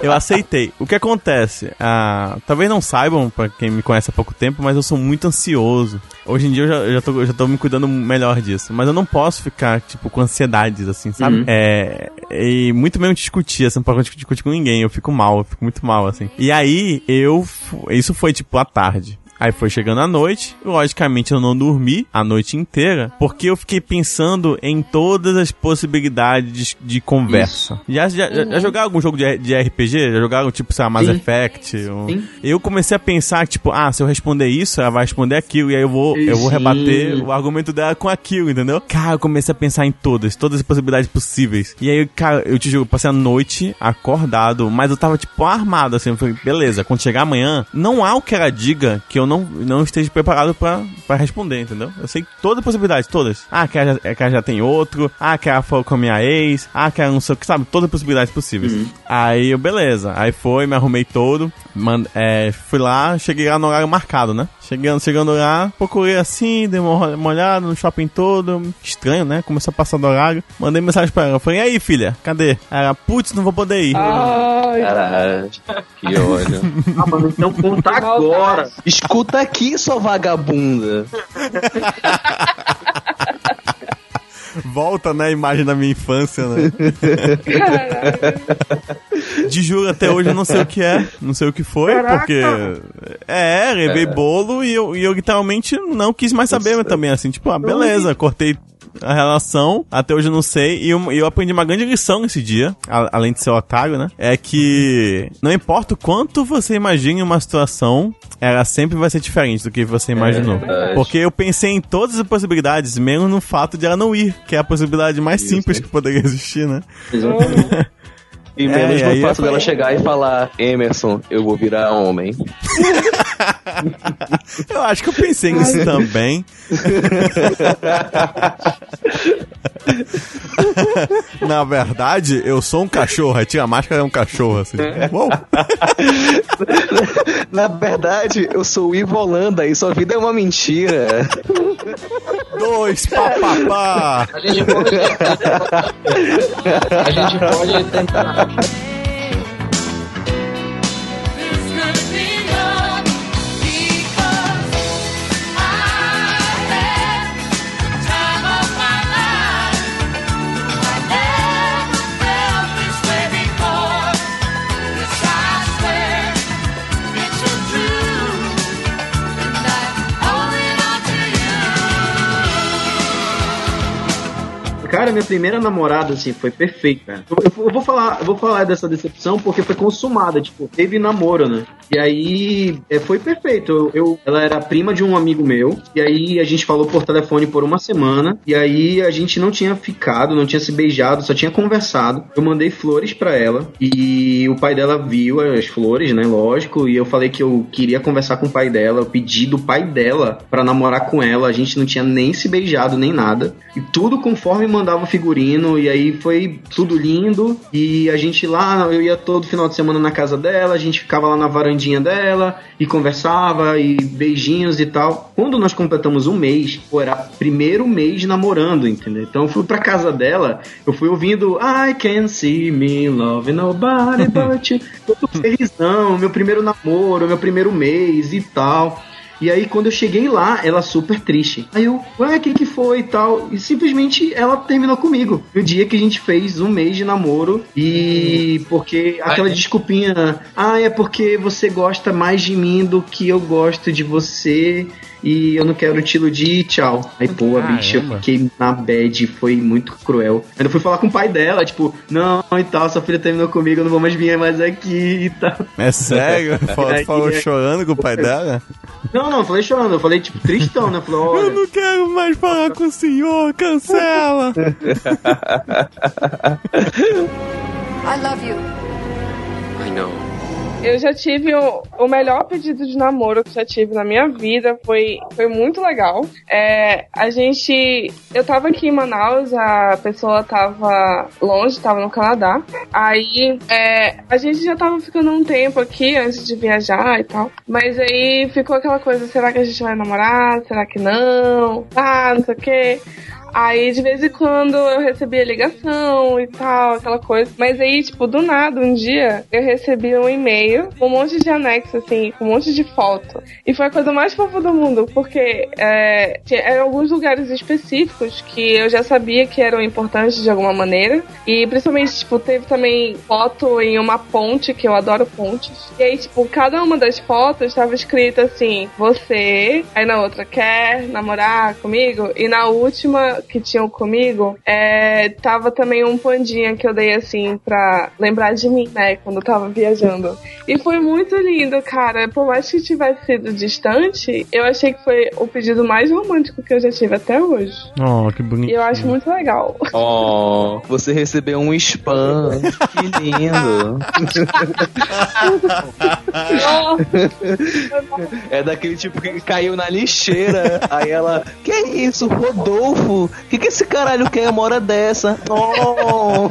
Speaker 1: Eu aceitei. O que acontece? Ah, talvez não saibam, pra quem me conhece há pouco tempo, mas eu sou muito ansioso. Hoje em dia eu já, eu já, tô, eu já tô me cuidando melhor disso. Mas eu não posso ficar, tipo, com ansiedades, assim, sabe?
Speaker 6: Uhum.
Speaker 1: É. E muito mesmo discutir, assim, não pode discutir com ninguém. Eu fico mal, eu fico muito mal, assim. E aí, eu. Isso foi, tipo, à tarde. Aí foi chegando a noite, logicamente eu não dormi a noite inteira, porque eu fiquei pensando em todas as possibilidades de conversa. Já, já, já- já jogaram algum jogo de, de RPG? Já jogaram, tipo, sei lá, Mass
Speaker 6: Sim.
Speaker 1: Effect? Um-
Speaker 6: Sim.
Speaker 1: Eu comecei a pensar, tipo, ah, se eu responder isso, ela vai responder aquilo, e aí eu vou, eu vou
Speaker 6: Sim.
Speaker 1: rebater o argumento dela com aquilo, entendeu? Cara, eu comecei a pensar em todas, todas as possibilidades possíveis. E aí, cara, eu te juro, eu passei a noite acordado, mas eu tava, tipo, armado, assim. Eu falei, beleza, quando chegar amanhã, não há o que ela diga que eu não, não esteja preparado pra, pra responder, entendeu? Eu sei todas as possibilidades, todas. Ah, que ela, já, que ela já tem outro. Ah, que ela falou com a minha ex. Ah, que ela não sei o que, sabe? Todas as possibilidades possíveis. Aí eu, beleza. Aí foi, me arrumei todo. Man, é, fui lá, cheguei lá no horário marcado, né? Chegando, chegando lá, procurei assim, dei uma, uma olhada no shopping todo. Estranho, né? Começou a passar do horário. Mandei mensagem pra ela. Falei, e aí, filha, cadê? Ela, putz, não vou poder ir.
Speaker 3: Ai,
Speaker 2: Caralho, que ódio. <laughs>
Speaker 6: Ah, mano, então conta agora.
Speaker 2: Escuta aqui, sua vagabunda.
Speaker 1: Volta, né, a imagem da minha infância, né?
Speaker 3: caralho.
Speaker 1: De juro, até hoje eu não sei o que é, não sei o que foi, porque. É, levei bolo e eu, e eu literalmente não quis mais saber mas também, assim, tipo, ah, beleza, cortei a relação, até hoje eu não sei, e eu, eu aprendi uma grande lição nesse dia, a- além de ser otário, né? É que não importa o quanto você imagine uma situação, ela sempre vai ser diferente do que você imaginou.
Speaker 2: verdade.
Speaker 1: Porque eu pensei em todas as possibilidades, menos no fato de ela não ir, que é a possibilidade mais simples que poderia existir, né? <laughs>
Speaker 2: E
Speaker 1: É,
Speaker 2: menos no fato dela
Speaker 1: falei-
Speaker 2: chegar e falar, Emerson, eu vou virar homem. <laughs>
Speaker 1: Eu acho que eu pensei nisso também. <laughs> Na verdade, eu sou um cachorro. Aí tira a máscara é um cachorro, assim. Uou. <laughs>
Speaker 2: Na verdade, eu sou o Ivo Holanda e sua vida é uma mentira.
Speaker 1: Dois, papapá.
Speaker 4: A gente pode. a gente pode tentar.
Speaker 9: Bye. <laughs>
Speaker 6: Cara, minha primeira namorada, assim, foi perfeita. Eu, eu- eu vou falar, eu vou falar dessa decepção porque foi consumada, tipo, teve namoro, né? E aí é, foi perfeito. Eu, eu- ela era prima de um amigo meu, e aí a gente falou por telefone por uma semana, e aí a gente não tinha ficado, não tinha se beijado, só tinha conversado. Eu mandei flores pra ela, e o pai dela viu as flores, né? Lógico, e eu falei que eu queria conversar com o pai dela, eu pedi do pai dela pra namorar com ela, a gente não tinha nem se beijado nem nada. E tudo conforme mandava o figurino, e aí foi tudo lindo. E a gente lá, eu ia todo final de semana na casa dela, a gente ficava lá na varandinha dela e conversava, e beijinhos e tal. Quando nós completamos um mês, pô, era primeiro mês namorando, entendeu? Então eu fui pra casa dela, eu fui ouvindo I can see me love nobody but you. <laughs> Felizão, meu primeiro namoro, meu primeiro mês e tal. E aí, quando eu cheguei lá, ela super triste. Aí eu, ué, o que que foi e tal? E simplesmente ela terminou comigo. No dia que a gente fez um mês de namoro. E porque aquela desculpinha, ah, é porque você gosta mais de mim do que eu gosto de você. E eu não quero te iludir, tchau. Aí, pô, a bicha, eu fiquei na bad, foi muito cruel. Ainda fui falar com o pai dela, tipo, não e tal, sua filha terminou comigo, eu não vou mais vir mais aqui e tal.
Speaker 1: É sério? <laughs> Falou,
Speaker 6: Aí,
Speaker 1: falou
Speaker 6: é.
Speaker 1: chorando com o pai dela?
Speaker 6: Não, não, eu falei chorando, eu falei, tipo, tristão, né? Falei,
Speaker 1: Eu
Speaker 6: olha.
Speaker 1: não quero mais falar com o senhor, cancela. <laughs>
Speaker 8: I love you.
Speaker 2: I know.
Speaker 3: Eu já tive o, o melhor pedido de namoro que já tive na minha vida. Foi, foi muito legal. É, a gente. Eu tava aqui em Manaus, a pessoa tava longe, tava no Canadá. Aí é, a gente já tava ficando um tempo aqui antes de viajar e tal. Mas aí ficou aquela coisa: será que a gente vai namorar? Será que não? Ah, não sei o quê. Aí de vez em quando eu recebia ligação e tal, aquela coisa. Mas aí, tipo, do nada, um dia eu recebi um e-mail com um monte de anexo, assim, com um monte de foto. E foi a coisa mais fofa do mundo, porque é, eram alguns lugares específicos que eu já sabia que eram importantes de alguma maneira. E principalmente, tipo, teve também foto em uma ponte, que eu adoro pontes. E aí, tipo, cada uma das fotos estava escrita assim, você, aí na outra, quer namorar comigo? E na última que tinham comigo, é, tava também um pandinha que eu dei assim pra lembrar de mim, né? Quando eu tava viajando. E foi muito lindo, cara. Por mais que tivesse sido distante, eu achei que foi o pedido mais romântico que eu já tive até hoje.
Speaker 1: Oh, que
Speaker 3: E
Speaker 1: bonito.
Speaker 3: eu acho muito legal.
Speaker 2: Oh, você recebeu um spam. Que lindo. <laughs> É daquele tipo que caiu na lixeira. Aí ela, que isso, Rodolfo? Que que esse caralho quer uma hora dessa? Oh.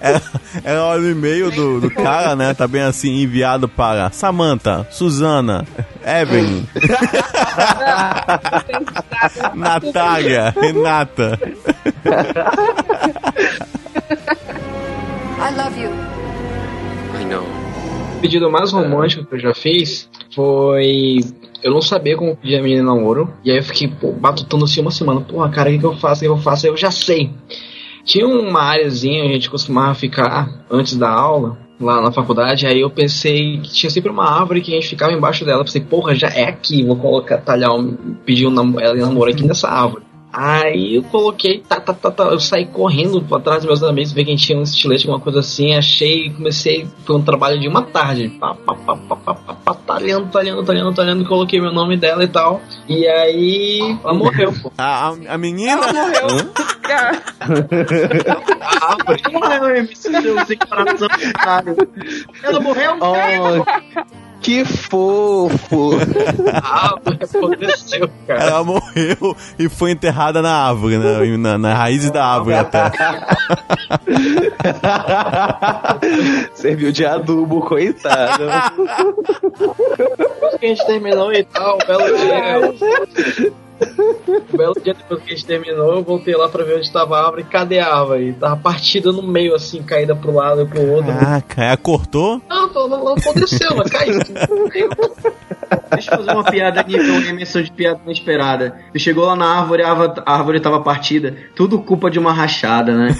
Speaker 1: Ela, ela olha o e-mail do, do cara, né? Tá bem assim, enviado para Samantha, Suzana, Evelyn, <laughs> Natália, Renata.
Speaker 8: I love you.
Speaker 9: I
Speaker 10: know.
Speaker 4: O pedido mais romântico que eu já fiz foi. Eu não sabia como pedir a menina namoro. E aí eu fiquei pô, batutando assim uma semana. Porra, cara, o que, que eu faço? O que eu faço? Aí eu já sei. Tinha uma areazinha, a gente costumava ficar antes da aula, lá na faculdade. Aí eu pensei que tinha sempre uma árvore que a gente ficava embaixo dela. Eu pensei, porra, já é aqui. Vou colocar, talhar, pedir um nam- ela namoro aqui nessa árvore. Aí eu coloquei, tá, tá, tá, tá. Eu saí correndo pra trás dos meus amigos, ver quem tinha um estilete, alguma coisa assim. Achei, comecei, foi um trabalho de uma tarde. Pá, pá, pá, pá, pá, pá, pá, talhando, talhando, talhando, talhando. Coloquei meu nome dela e tal. E aí, ela morreu, pô. <laughs>
Speaker 1: A, a, a menina.
Speaker 3: Ela morreu.
Speaker 4: Morreu, <laughs> coração. Ela morreu, <laughs>
Speaker 2: Oh, que fofo!
Speaker 4: A <laughs> árvore aconteceu, cara.
Speaker 1: Ela morreu e foi enterrada na árvore, né? na, na raiz da árvore até. <laughs>
Speaker 2: Serviu de adubo, coitado.
Speaker 4: Depois que a gente terminou e tal, belo dia. <laughs> Um belo dia depois que a gente terminou, eu voltei lá pra ver onde tava a árvore. Cadê a árvore? Tava partida no meio, assim, caída pro lado e pro outro.
Speaker 1: Caraca, ela cortou?
Speaker 4: Não, não, não, não aconteceu, ela caiu.
Speaker 6: Deixa eu fazer uma piada aqui, é uma emissão de piada inesperada. Você chegou lá na árvore, a árvore- a árvore tava partida. Tudo culpa de uma rachada, né?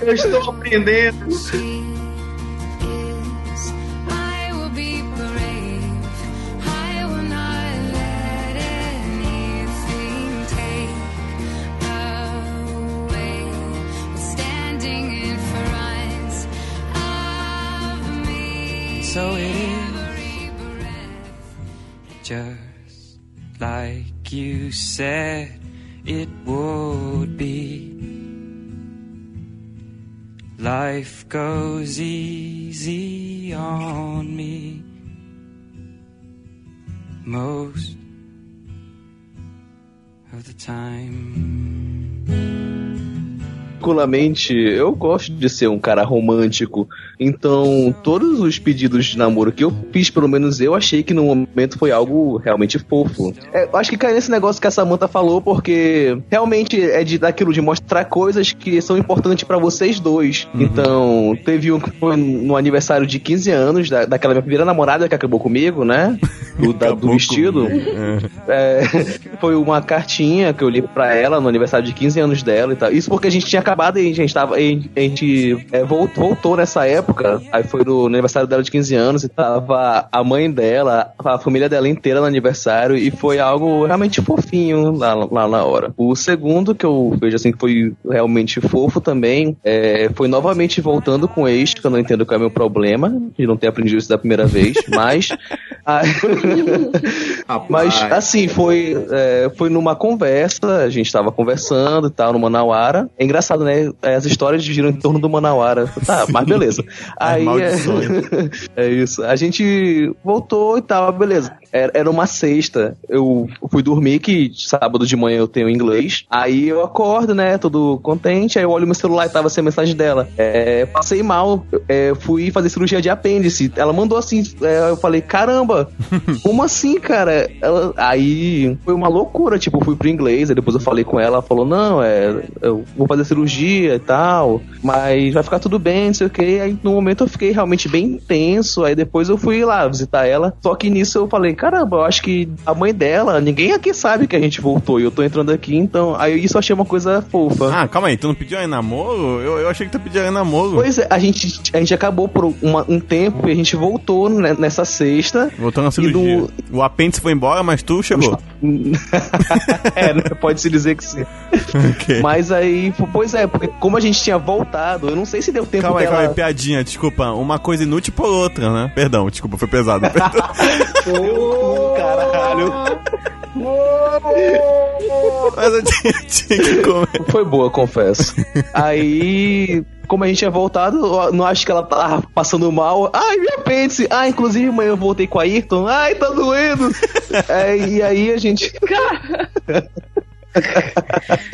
Speaker 4: Eu estou aprendendo.
Speaker 10: So it is. Just like you said it would be. Life goes easy on me. Most of the time.
Speaker 2: Particularmente, eu gosto de ser um cara romântico. Então, todos os pedidos de namoro que eu fiz, pelo menos eu achei que no momento foi algo realmente fofo. É, eu acho que cai nesse negócio que a Samantha falou, porque realmente é de daquilo de mostrar coisas que são importantes pra vocês dois. Então, teve um que foi no aniversário de 15 anos da, daquela minha primeira namorada que acabou comigo, né? <laughs> Do, da- do vestido.
Speaker 1: comigo.
Speaker 2: É, <laughs> foi uma cartinha que eu li pra ela no aniversário de 15 anos dela e tal. Isso porque a gente tinha acabado e a gente tava. A gente, é, vol- voltou nessa época. Aí foi no aniversário dela de 15 anos e tava a mãe dela, a família dela inteira no aniversário. E foi algo realmente fofinho lá, lá na hora. O segundo que eu vejo assim que foi realmente fofo também é, foi novamente voltando com o ex, que eu não entendo qual é o meu problema de não ter aprendido isso da primeira vez, <laughs> mas. a- <laughs> mas, assim, foi, é, foi numa conversa, a gente tava conversando e tal, no Manauara. É engraçado, né? As histórias giram em torno do Manauara. <laughs> Tá, mas beleza. <laughs> Aí, é, <laughs> é isso. A gente voltou e tal, beleza. Era, uma sexta. Eu fui dormir, que sábado de manhã eu tenho inglês. Aí eu acordo, né? Todo contente. Aí eu olho meu celular e tava sem a mensagem dela. É, passei mal. é, fui fazer cirurgia de apêndice. Ela mandou assim. é, eu falei, caramba, <laughs> como assim, cara? Ela- aí foi uma loucura. Tipo, eu fui pro inglês. Aí depois eu falei com ela. Ela falou, não, é, eu vou fazer cirurgia e tal. Mas vai ficar tudo bem, não sei o que. Aí no momento eu fiquei realmente bem tenso. Aí depois eu fui lá visitar ela. Só que nisso eu falei, caramba, eu acho que a mãe dela, ninguém aqui sabe que a gente voltou. E eu tô entrando aqui, então. Aí isso eu achei uma coisa fofa.
Speaker 1: Ah, calma aí, tu não pediu em namoro? Eu, eu achei que tu pediu em namoro.
Speaker 2: Pois é, a gente, a gente acabou por uma- um tempo e a gente voltou né, nessa sexta.
Speaker 1: Voltou na cirurgia.
Speaker 2: do-
Speaker 1: O apêndice foi embora, mas tu chegou. <laughs>
Speaker 2: é, né, pode-se dizer que sim. <laughs>
Speaker 1: Ok.
Speaker 2: Mas aí, pois é, porque como a gente tinha voltado, eu não sei se deu tempo
Speaker 1: Calma aí,
Speaker 2: dela...
Speaker 1: calma aí, piadinha, desculpa. Uma coisa inútil por outra, né? Perdão, desculpa, foi pesado. <laughs> Perdão.
Speaker 2: Caralho.
Speaker 1: Mas eu tinha, tinha que comer.
Speaker 2: Foi boa, confesso. Aí, como a gente tinha voltado, não acho que ela tava passando mal. Ai, meu apêndice. Ah, inclusive, amanhã eu voltei com a Ayrton. Ai, tá doendo. É, e aí a gente. <laughs>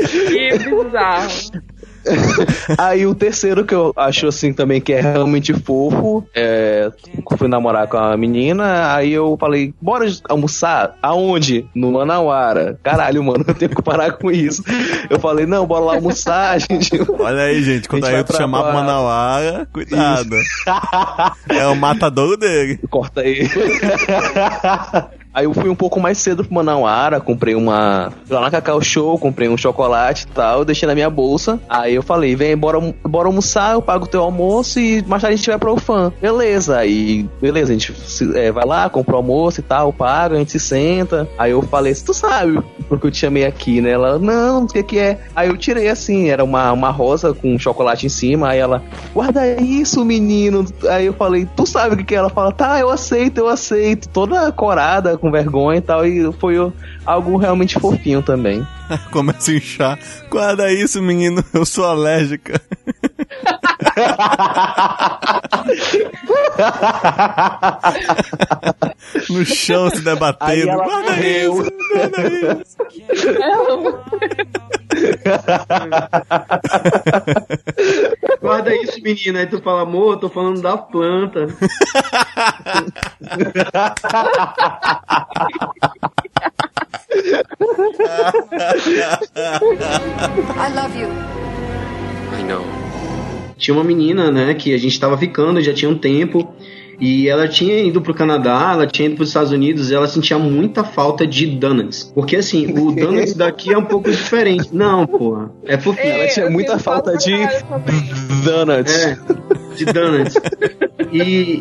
Speaker 3: Que bizarro. <laughs>
Speaker 2: Aí o terceiro que eu acho assim também que é realmente fofo, é, fui namorar com a menina, aí eu falei, bora almoçar? Aonde? No Manauara. Caralho, mano, <laughs> eu tenho que parar com isso. Eu falei, não, bora lá almoçar, a <laughs> gente.
Speaker 1: Olha aí, gente, quando
Speaker 2: A gente
Speaker 1: aí
Speaker 2: vai
Speaker 1: tu
Speaker 2: pra
Speaker 1: chamar pro
Speaker 2: lá.
Speaker 1: Manauara, cuidado. é o matadouro dele.
Speaker 2: Corta aí. Aí eu fui um pouco mais cedo pro Manauara, comprei uma. Lá na Cacau Show, comprei um chocolate e tal, deixei na minha bolsa. Aí eu falei, vem, bora, bora almoçar, eu pago o teu almoço e mais tarde a gente vai pro fã. Beleza, aí, beleza, a gente é, vai lá, compra o almoço e tal, paga, a gente se senta. Aí eu falei, tu sabe porque eu te chamei aqui, né? Ela, não, o que que é? Aí eu tirei assim, era uma, uma rosa com chocolate em cima, aí ela, guarda isso, menino. Aí eu falei, tu sabe o que que é? Ela fala, tá, eu aceito, eu aceito. Toda corada, com vergonha e tal, e foi algo realmente fofinho também. <laughs>
Speaker 1: Começa a inchar. Guarda isso, menino, eu sou alérgica. <laughs> no chão se
Speaker 2: Aí
Speaker 1: debatendo.
Speaker 2: ela
Speaker 1: Guarda
Speaker 2: morreu.
Speaker 1: isso, guarda isso.
Speaker 6: Guarda isso, menina. Aí tu fala, amor, eu tô falando da planta.
Speaker 8: I love you.
Speaker 10: I know.
Speaker 6: Tinha uma menina, né, que a gente tava ficando já tinha um tempo. E ela tinha ido pro Canadá, ela tinha ido pros Estados Unidos, e ela sentia muita falta de donuts. Porque assim, o <laughs> donuts daqui é um pouco diferente. Não, porra. É fofinho.
Speaker 2: Ela tinha muita falta de donuts.
Speaker 6: É, de donuts. E.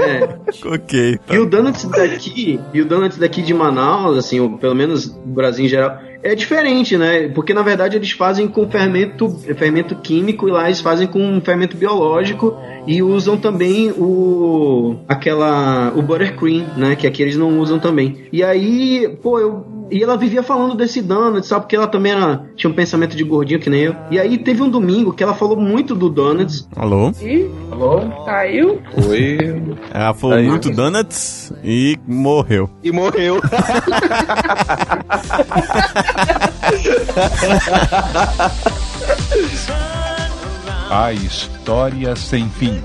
Speaker 6: É.
Speaker 1: Ok. tá.
Speaker 6: E o donuts daqui, e o donuts daqui de Manaus, assim, ou pelo menos no Brasil em geral, é diferente, né? Porque na verdade eles fazem com fermento, fermento químico e lá eles fazem com fermento biológico e usam também o aquela o buttercream, né? Que aqui eles não usam também. E aí, pô, eu e ela vivia falando desse Donuts, sabe? Porque ela também era, tinha um pensamento de gordinho que nem eu. E aí teve um domingo que ela falou muito do Donuts.
Speaker 1: Alô?
Speaker 3: Ih, caiu?
Speaker 2: Foi.
Speaker 1: Ela falou
Speaker 2: Aí.
Speaker 1: muito donuts e morreu.
Speaker 2: E morreu.
Speaker 5: A história sem fim.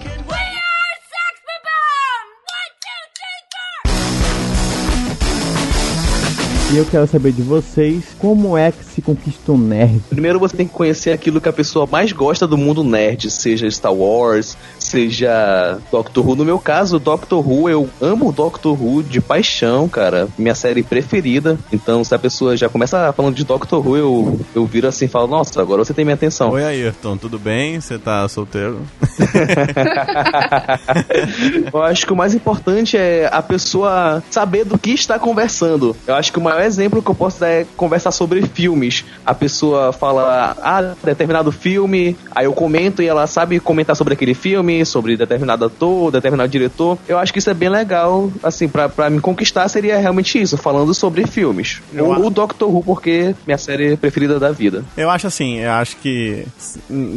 Speaker 1: E eu quero saber de vocês como é que se conquista um nerd.
Speaker 2: Primeiro você tem que conhecer aquilo que a pessoa mais gosta do mundo nerd, seja Star Wars, seja Doctor Who. No meu caso, Doctor Who, eu amo Doctor Who de paixão, cara. Minha série preferida. Então, se a pessoa já começa falando de Doctor Who, eu, eu viro assim e falo, nossa, agora você tem minha atenção.
Speaker 1: Oi, Ayrton, tudo bem? Você tá solteiro? <laughs>
Speaker 2: Eu acho que o mais importante é a pessoa saber do que está conversando. Eu acho que o maior exemplo que eu posso dar é conversar sobre filmes. A pessoa fala, ah, determinado filme, aí eu comento e ela sabe comentar sobre aquele filme, sobre determinado ator, determinado diretor. Eu acho que isso é bem legal, assim, pra, pra me conquistar seria realmente isso, falando sobre filmes.
Speaker 1: Eu
Speaker 2: O, o Doctor Who, porque minha série preferida da vida.
Speaker 1: Eu acho assim, eu acho que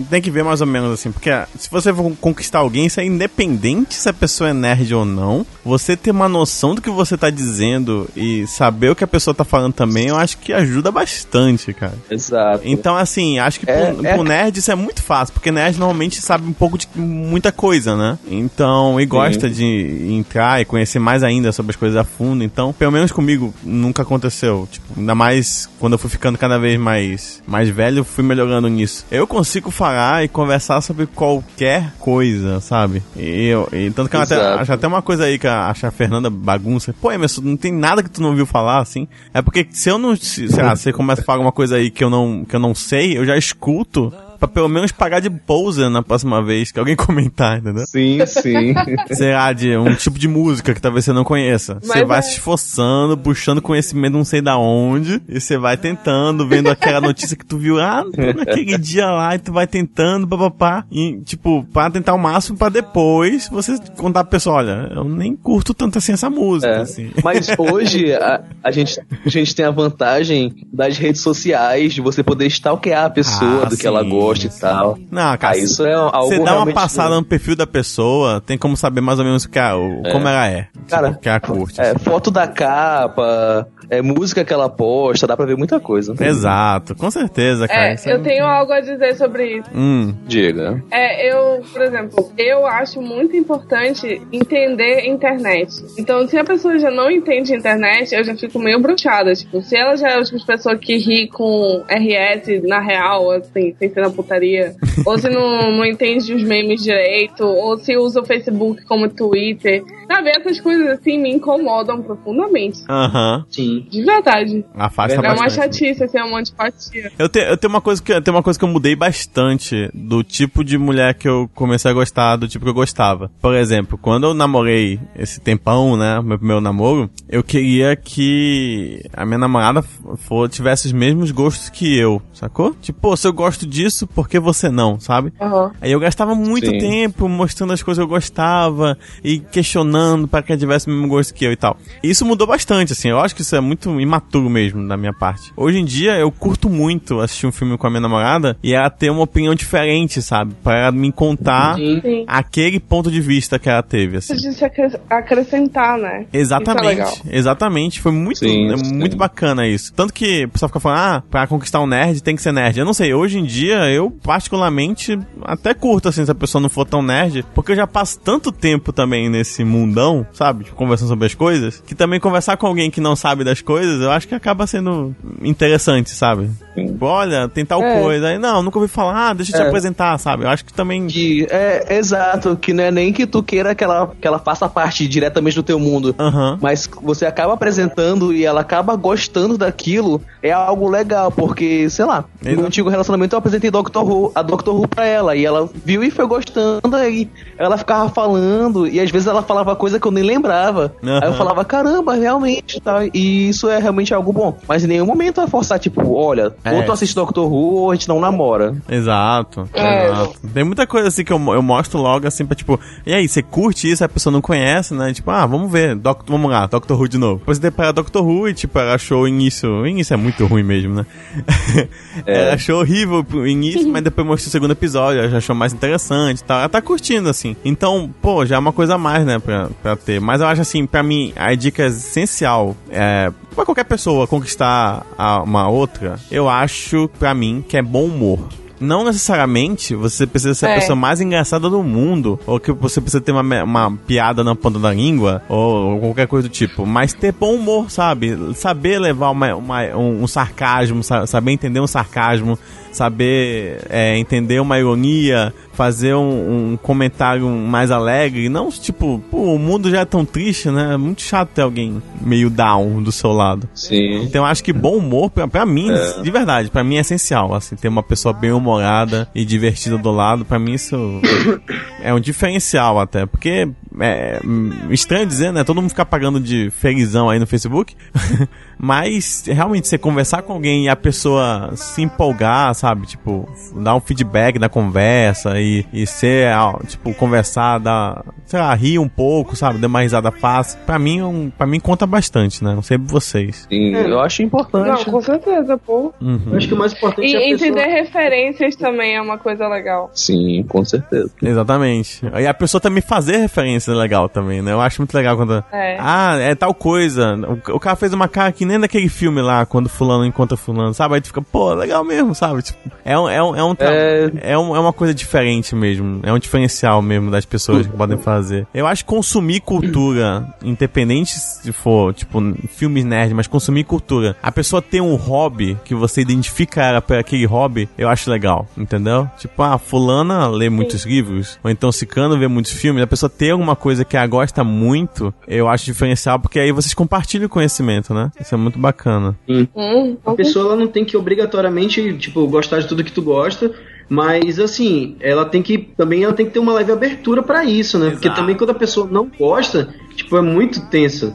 Speaker 1: tem que ver mais ou menos assim, porque ah, se você for conquistar alguém, isso é independente se a pessoa é nerd ou não. Você ter uma noção do que você tá dizendo e saber o que a pessoa tá falando também, eu acho que ajuda bastante, cara.
Speaker 2: Exato.
Speaker 1: Então, assim, acho que
Speaker 2: É,
Speaker 1: pro,
Speaker 2: é-
Speaker 1: pro nerd isso é muito fácil, porque nerd normalmente sabe um pouco de muita coisa, né? Então, e gosta de entrar e conhecer mais ainda sobre as coisas a fundo. Então, pelo menos comigo, nunca aconteceu. Tipo, ainda mais quando eu fui ficando cada vez mais, mais velho, fui melhorando nisso. Eu consigo falar e conversar sobre qualquer coisa, sabe? E, eu, e tanto que eu até, acho até uma coisa aí que a, acho a Fernanda bagunça. Pô, Emerson, não tem nada que tu não ouviu falar, assim. É porque se eu não, se, sei lá, você começa a falar alguma coisa aí que eu não, que eu não sei, eu já escuto pra pelo menos pagar de poser na próxima vez que alguém <laughs> comentar, entendeu?
Speaker 2: Sim, sim.
Speaker 1: Sei lá, de um tipo de música que talvez você não conheça. Você
Speaker 3: Mas
Speaker 1: vai
Speaker 3: é-
Speaker 1: se esforçando, puxando conhecimento não sei da onde, e você vai tentando, vendo aquela notícia que tu viu ah, naquele dia lá, e tu vai tentando, papapá, e tipo, pra tentar o máximo pra depois você contar pro pessoal, olha, eu nem curto tanto assim essa música,
Speaker 2: É.
Speaker 1: assim.
Speaker 2: Mas hoje a, a, gente, a gente tem a vantagem das redes sociais, de você poder stalkear a pessoa
Speaker 1: Ah,
Speaker 2: do que ela
Speaker 1: sim.
Speaker 2: gosta. Gosta e tal.
Speaker 1: Não, cara,
Speaker 2: Ah, isso é algo
Speaker 1: Você dá uma passada no perfil da pessoa, tem como saber mais ou menos o que a- o-
Speaker 2: É.
Speaker 1: como ela é.
Speaker 2: Cara,
Speaker 1: tipo, que ela curte.
Speaker 2: É, foto da capa, é música que ela posta, dá pra ver muita coisa.
Speaker 1: Exato, com certeza, cara.
Speaker 3: É,
Speaker 1: Isso
Speaker 3: eu tenho algo a dizer sobre isso.
Speaker 1: Hum,
Speaker 2: Diga.
Speaker 3: É, eu, por exemplo, eu acho muito importante entender internet. Então, se a pessoa já não entende internet, eu já fico meio bruxada. Tipo, se ela já é o tipo de pessoa que ri com RS na real, assim, sem ser na putaria, ou se não, não entende os memes direito, ou se usa o Facebook como Twitter, sabe? Essas coisas assim me incomodam profundamente.
Speaker 1: Aham.
Speaker 6: Sim.
Speaker 3: De verdade.
Speaker 1: Afasta
Speaker 3: é uma chatice, assim, é uma antipatia.
Speaker 1: Eu, te- eu tenho uma coisa que eu tenho uma coisa que eu mudei bastante do tipo de mulher que eu comecei a gostar, do tipo que eu gostava. Por exemplo, quando eu namorei esse tempão, né, meu primeiro namoro, eu queria que a minha namorada for, tivesse os mesmos gostos que eu, sacou? Tipo, se eu gosto disso, por que você não, sabe?
Speaker 3: Aham.
Speaker 1: Aí eu gastava muito
Speaker 2: Sim.
Speaker 1: tempo mostrando as coisas que eu gostava e questionando para que ela tivesse o mesmo gosto que eu e tal. E isso mudou bastante, assim. Eu acho que isso é muito imaturo mesmo da minha parte. Hoje em dia eu curto muito assistir um filme com a minha namorada e ela ter uma opinião diferente, sabe? Para ela me contar
Speaker 6: Sim.
Speaker 1: Aquele ponto de vista que ela teve, assim.
Speaker 3: De se acrescentar, né? Isso é
Speaker 1: Exatamente,
Speaker 3: legal.
Speaker 1: exatamente. Foi muito,
Speaker 2: Sim,
Speaker 1: é
Speaker 2: sim.
Speaker 1: muito bacana isso. Tanto que o pessoal fica falando, ah, pra conquistar um nerd tem que ser nerd. Eu não sei, hoje em dia eu particularmente até curto assim se a pessoa não for tão nerd, porque eu já passo tanto tempo também nesse sabe? Tipo, conversando sobre as coisas, que também conversar com alguém que não sabe das coisas, eu acho que acaba sendo interessante, sabe? Tipo, Olha, tem tal
Speaker 3: É.
Speaker 1: coisa. Aí, não, nunca ouvi falar, ah, deixa eu te
Speaker 2: É.
Speaker 1: apresentar, sabe? Eu acho que também.
Speaker 2: Que é exato, que não é nem que tu queira que ela, que ela faça parte diretamente do teu mundo.
Speaker 1: Aham.
Speaker 2: Mas você acaba apresentando e ela acaba gostando daquilo, é algo legal, porque, sei lá, no
Speaker 1: Exato.
Speaker 2: antigo relacionamento eu apresentei Doctor Who, a Doctor Who pra ela, e ela viu e foi gostando, aí ela ficava falando, e às vezes ela falava coisa que eu nem lembrava. Aí eu falava, caramba, realmente, tá? E isso é realmente algo bom. Mas em nenhum momento vai forçar, tipo, olha,
Speaker 1: É.
Speaker 2: ou tu assiste Doctor Who ou a gente não namora.
Speaker 1: Exato,
Speaker 3: É.
Speaker 1: exato. Tem muita coisa assim que eu, eu mostro logo assim pra tipo, e aí, você curte isso, a pessoa não conhece, né? Tipo, ah, vamos ver, Doc, vamos lá, Doctor Who de novo. Depois você para Doctor Who e tipo, ela achou o início, o início é muito ruim mesmo, né? <laughs> ela achou horrível o início, mas depois mostrou o segundo episódio, ela já achou mais interessante e tal. Ela tá curtindo assim. Então, pô, já é uma coisa a mais, né, pra, pra ter. Mas eu acho assim, pra mim, a dica essencial é pra qualquer pessoa conquistar a- uma outra, eu acho, pra mim, que é bom humor. Não necessariamente você precisa ser a
Speaker 3: É.
Speaker 1: pessoa mais engraçada do mundo, ou que você precisa ter uma, uma piada na ponta da língua, ou, ou qualquer coisa do tipo. Mas ter bom humor, sabe? Saber levar uma, uma- um, um sarcasmo, sa- saber entender um sarcasmo, saber é, entender uma ironia, fazer um, um comentário mais alegre. Não tipo, pô, o mundo já é tão triste, né? É muito chato ter alguém meio down do seu lado.
Speaker 2: Sim.
Speaker 1: Então eu acho que bom humor, pra, pra mim,
Speaker 2: É.
Speaker 1: de verdade, pra mim é essencial, assim, ter uma pessoa bem humorada e divertida do lado, pra mim isso <coughs> é um diferencial até, porque é estranho dizer, né, todo mundo fica pagando de felizão aí no Facebook, <laughs> mas realmente você conversar com alguém e a pessoa se empolgar, sabe, tipo, dar um feedback da conversa e, e ser, ah, tipo, conversar, dar, sei lá, rir um pouco, sabe, dar uma risada fácil, pra mim, é um, pra mim conta bastante, né, não sei vocês.
Speaker 2: Sim, eu acho
Speaker 3: Não,
Speaker 2: importante.
Speaker 3: com certeza, pô.
Speaker 1: Uhum.
Speaker 6: Eu acho que o mais importante é
Speaker 3: E
Speaker 6: pessoa...
Speaker 3: entender referências também é uma coisa legal.
Speaker 2: Sim, com certeza.
Speaker 1: Exatamente. E a pessoa também fazer referência é legal também, né? Eu acho muito legal quando.
Speaker 3: É.
Speaker 1: Ah, é tal coisa. O, o cara fez uma cara que nem daquele filme lá, quando fulano encontra fulano, sabe? Aí tu fica, pô, legal mesmo, sabe? É um, é um, é um,
Speaker 2: É.
Speaker 1: é um- é uma coisa diferente mesmo. É um diferencial mesmo das pessoas que podem fazer. Eu acho que consumir cultura, independente se for, tipo, filmes nerd, mas consumir cultura. A pessoa tem um hobby que você identifica ela por aquele hobby, eu acho legal, entendeu? Tipo, ah, fulana lê muitos livros, ou então cicano vê muitos filmes, a pessoa tem alguma coisa que ela gosta muito, eu acho diferencial, porque aí vocês compartilham o conhecimento, né? Isso é muito bacana.
Speaker 3: Hum,
Speaker 6: A pessoa ela não tem que obrigatoriamente, tipo, gostar de tudo que tu gosta, mas assim, ela tem que também ela tem que ter uma leve abertura pra isso, né? Porque
Speaker 1: Exato.
Speaker 6: também quando a pessoa não gosta, Tipo, é muito tenso.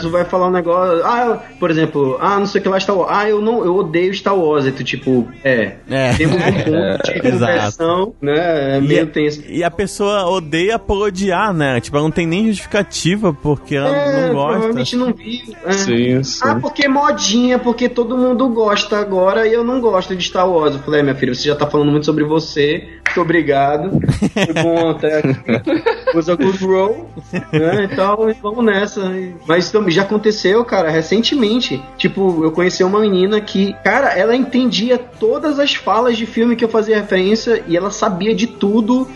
Speaker 6: Tu vai falar um negócio. Ah, eu- por exemplo, ah, não sei o que lá Star Wars. Ah, eu não, eu odeio Star Wars. Aí tu, tipo, é.
Speaker 1: É.
Speaker 6: Temos um <laughs> ponto de
Speaker 1: Exato.
Speaker 6: conversão, né? É
Speaker 1: E,
Speaker 6: meio tenso.
Speaker 1: e a pessoa odeia por odiar, né? Tipo, ela não tem nem justificativa porque ela
Speaker 6: É,
Speaker 1: não gosta.
Speaker 6: provavelmente não viu. é.
Speaker 2: Sim, sim.
Speaker 6: Ah, porque modinha, porque todo mundo gosta agora e eu não gosto de Star Wars. Eu falei, é, minha filha, você já tá falando muito sobre você. Muito obrigado. Foi bom até aqui. <laughs> Was a good roll. Né? <laughs> Então, vamos nessa. Mas também já aconteceu, cara, recentemente. Tipo, eu conheci uma menina que, cara, ela entendia todas as falas de filme que eu fazia referência e ela sabia de tudo.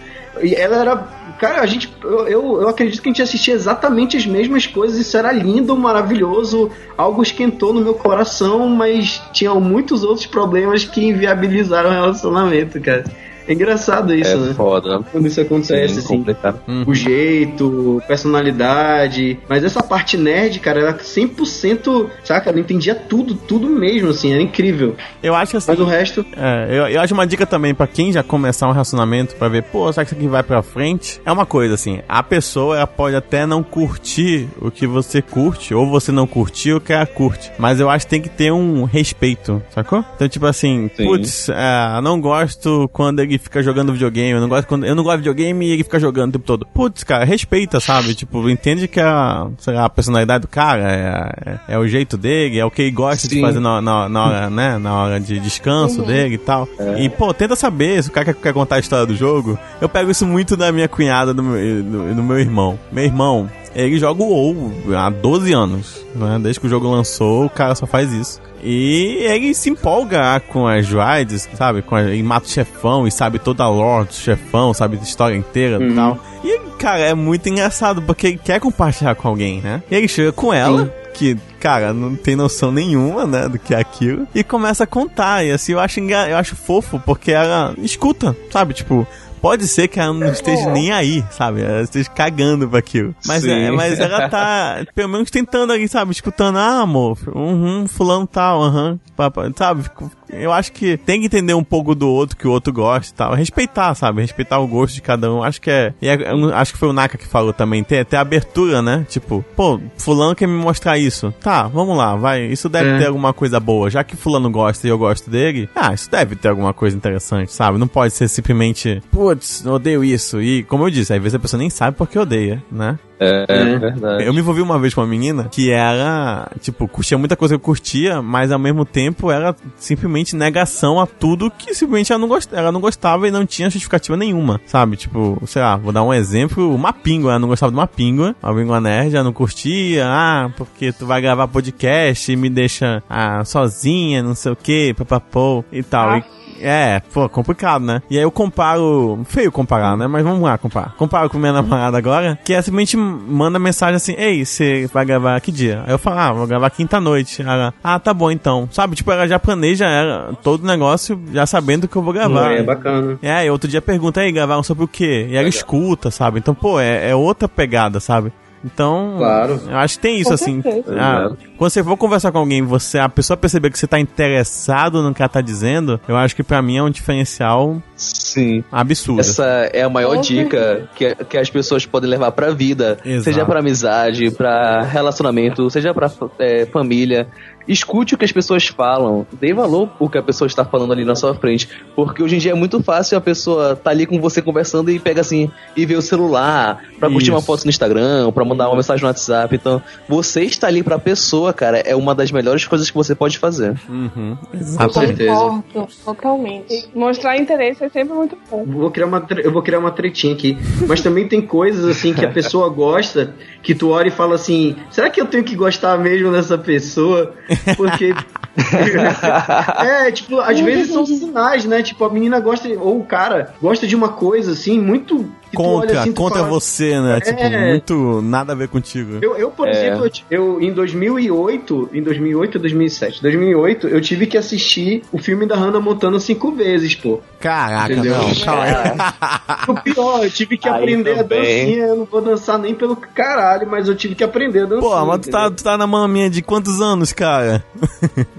Speaker 6: E ela era. Cara, a gente. Eu, eu, eu acredito que a gente assistia exatamente as mesmas coisas. Isso era lindo, maravilhoso. Algo esquentou no meu coração, mas tinham muitos outros problemas que inviabilizaram o relacionamento, cara. É engraçado isso,
Speaker 2: É
Speaker 6: né?
Speaker 2: foda.
Speaker 6: Quando isso acontece,
Speaker 2: Sim,
Speaker 6: assim.
Speaker 2: complicado.
Speaker 6: O jeito, personalidade. Mas essa parte nerd, cara, era 100%, saca? Ela entendia tudo, tudo mesmo, assim. Era incrível.
Speaker 1: Eu acho assim.
Speaker 6: Mas o resto.
Speaker 1: É, eu, eu acho uma dica também pra quem já começar um relacionamento pra ver, pô, será que isso aqui vai pra frente? É uma coisa assim, a pessoa ela pode até não curtir o que você curte, ou você não curtir o que ela curte, mas eu acho que tem que ter um respeito, sacou? Então, tipo assim,
Speaker 2: Sim.
Speaker 1: putz, é, não gosto quando ele fica jogando videogame, eu não gosto quando eu não gosto de videogame e ele fica jogando o tempo todo. Putz, cara, respeita, sabe? Tipo, entende que a, sei lá, a personalidade do cara é, é, é o jeito dele, é o que ele gosta de
Speaker 2: Sim.
Speaker 1: fazer na, na, na hora, né? Na hora de descanso dele e tal. E, pô, tenta saber se o cara quer, quer contar a história do jogo. Eu pego isso muito da minha cunhada, do meu, do, do meu irmão. Meu irmão, ele joga o WoW há 12 anos, né? Desde que o jogo lançou, o cara só faz isso. E ele se empolga com as raids, sabe? Com a, e mata o chefão e sabe toda a lore do chefão, sabe? A história inteira e tal. E, cara, é muito engraçado porque ele quer compartilhar com alguém, né? E ele chega com ela, que, cara, não tem noção nenhuma, né, do que é aquilo, e começa a contar. E assim, eu acho, eu acho fofo porque ela escuta, sabe? Tipo. Pode ser que ela não esteja nem aí, sabe? Ela esteja cagando pra aquilo. Mas, é, mas ela tá, <laughs> pelo menos, tentando ali, sabe? Escutando, ah, amor, uhum, fulano tal, aham, papai, sabe? Eu acho que tem que entender um pouco do outro que o outro gosta e tal. Respeitar, sabe? Respeitar o gosto de cada um. Acho que é. e é- acho que foi o Naka que falou também. Ter, ter abertura, né? Tipo, pô, fulano quer me mostrar isso. Tá, vamos lá, vai. Isso deve
Speaker 6: É.
Speaker 1: ter alguma coisa boa. Já que fulano gosta e eu gosto dele, ah, isso deve ter alguma coisa interessante, sabe? Não pode ser simplesmente, putz, eu odeio isso. E, como eu disse, às vezes a pessoa nem sabe porque odeia, né?
Speaker 2: É, é
Speaker 6: É.
Speaker 2: verdade.
Speaker 1: Eu me envolvi uma vez com uma menina que era, tipo, curtia muita coisa que eu curtia, mas ao mesmo tempo era simplesmente negação a tudo que simplesmente ela não, gost... ela não gostava e não tinha justificativa nenhuma, sabe? Tipo, sei lá, vou dar um exemplo, uma píngua, ela não gostava de uma píngua, a píngua nerd, ela não curtia, ah, porque tu vai gravar podcast e me deixa ah, sozinha, não sei o que, papapô e tal. E- é, pô, complicado, né? E aí eu comparo. Feio comparar, né? Mas vamos lá comparar. Comparo com minha namorada agora, que ela simplesmente manda mensagem assim: Ei, você vai gravar que dia? Aí eu falo: Ah, vou gravar quinta-noite. Ela, ah, tá bom então. Sabe? Tipo, ela já planeja ela, todo o negócio já sabendo que eu vou gravar.
Speaker 6: É bacana.
Speaker 1: É, e outro dia pergunta aí, gravaram sobre o quê? E ela escuta, sabe? Então, pô, é, é outra pegada, sabe? Então,
Speaker 6: Claro.
Speaker 1: eu acho que tem isso,
Speaker 3: Com
Speaker 1: assim. Ah, quando você for conversar com alguém, você, a pessoa perceber que você tá interessado no que ela tá dizendo, eu acho que pra mim é um diferencial
Speaker 2: Sim.
Speaker 1: absurdo.
Speaker 2: Essa é a maior
Speaker 3: Com
Speaker 2: dica que, que as pessoas podem levar pra vida,
Speaker 1: Exato.
Speaker 2: seja pra amizade, pra relacionamento, seja pra é, família. Escute o que as pessoas falam, dê valor o que a pessoa está falando ali na sua frente, porque hoje em dia é muito fácil a pessoa tá ali com você conversando e pega assim e vê o celular pra curtir uma foto no Instagram, pra mandar uma mensagem no WhatsApp. Então, você está ali pra pessoa, cara, é uma das melhores coisas que você pode fazer.
Speaker 1: Uhum.
Speaker 6: Com certeza.
Speaker 3: Concordo, totalmente. Mostrar interesse é sempre muito bom.
Speaker 6: Vou criar uma, eu vou criar uma tretinha aqui. Mas também tem coisas assim que a pessoa gosta, que tu olha e fala assim: será que eu tenho que gostar mesmo dessa pessoa? Porque. <laughs> é, tipo, às vezes são sinais, né? Tipo, a menina gosta, ou o cara gosta de uma coisa assim, muito.
Speaker 1: Contra,
Speaker 6: assim,
Speaker 1: contra
Speaker 6: fala,
Speaker 1: você, né?
Speaker 6: É.
Speaker 1: Tipo, muito nada a ver contigo.
Speaker 6: Eu, eu, por
Speaker 2: É.
Speaker 6: exemplo, eu, eu em 2008, em 2008 ou 2007, 2008, eu tive que assistir o filme da Hannah Montana cinco vezes, pô.
Speaker 1: Caraca,
Speaker 6: Entendeu?
Speaker 1: não, calma aí. <laughs>
Speaker 6: O pior, eu tive que
Speaker 2: Aí
Speaker 6: aprender a
Speaker 2: também.
Speaker 6: dancinha. Eu não vou dançar nem pelo caralho, mas eu tive que aprender a dançar.
Speaker 1: Pô, mas tu tá, tu tá na maminha de quantos anos, cara?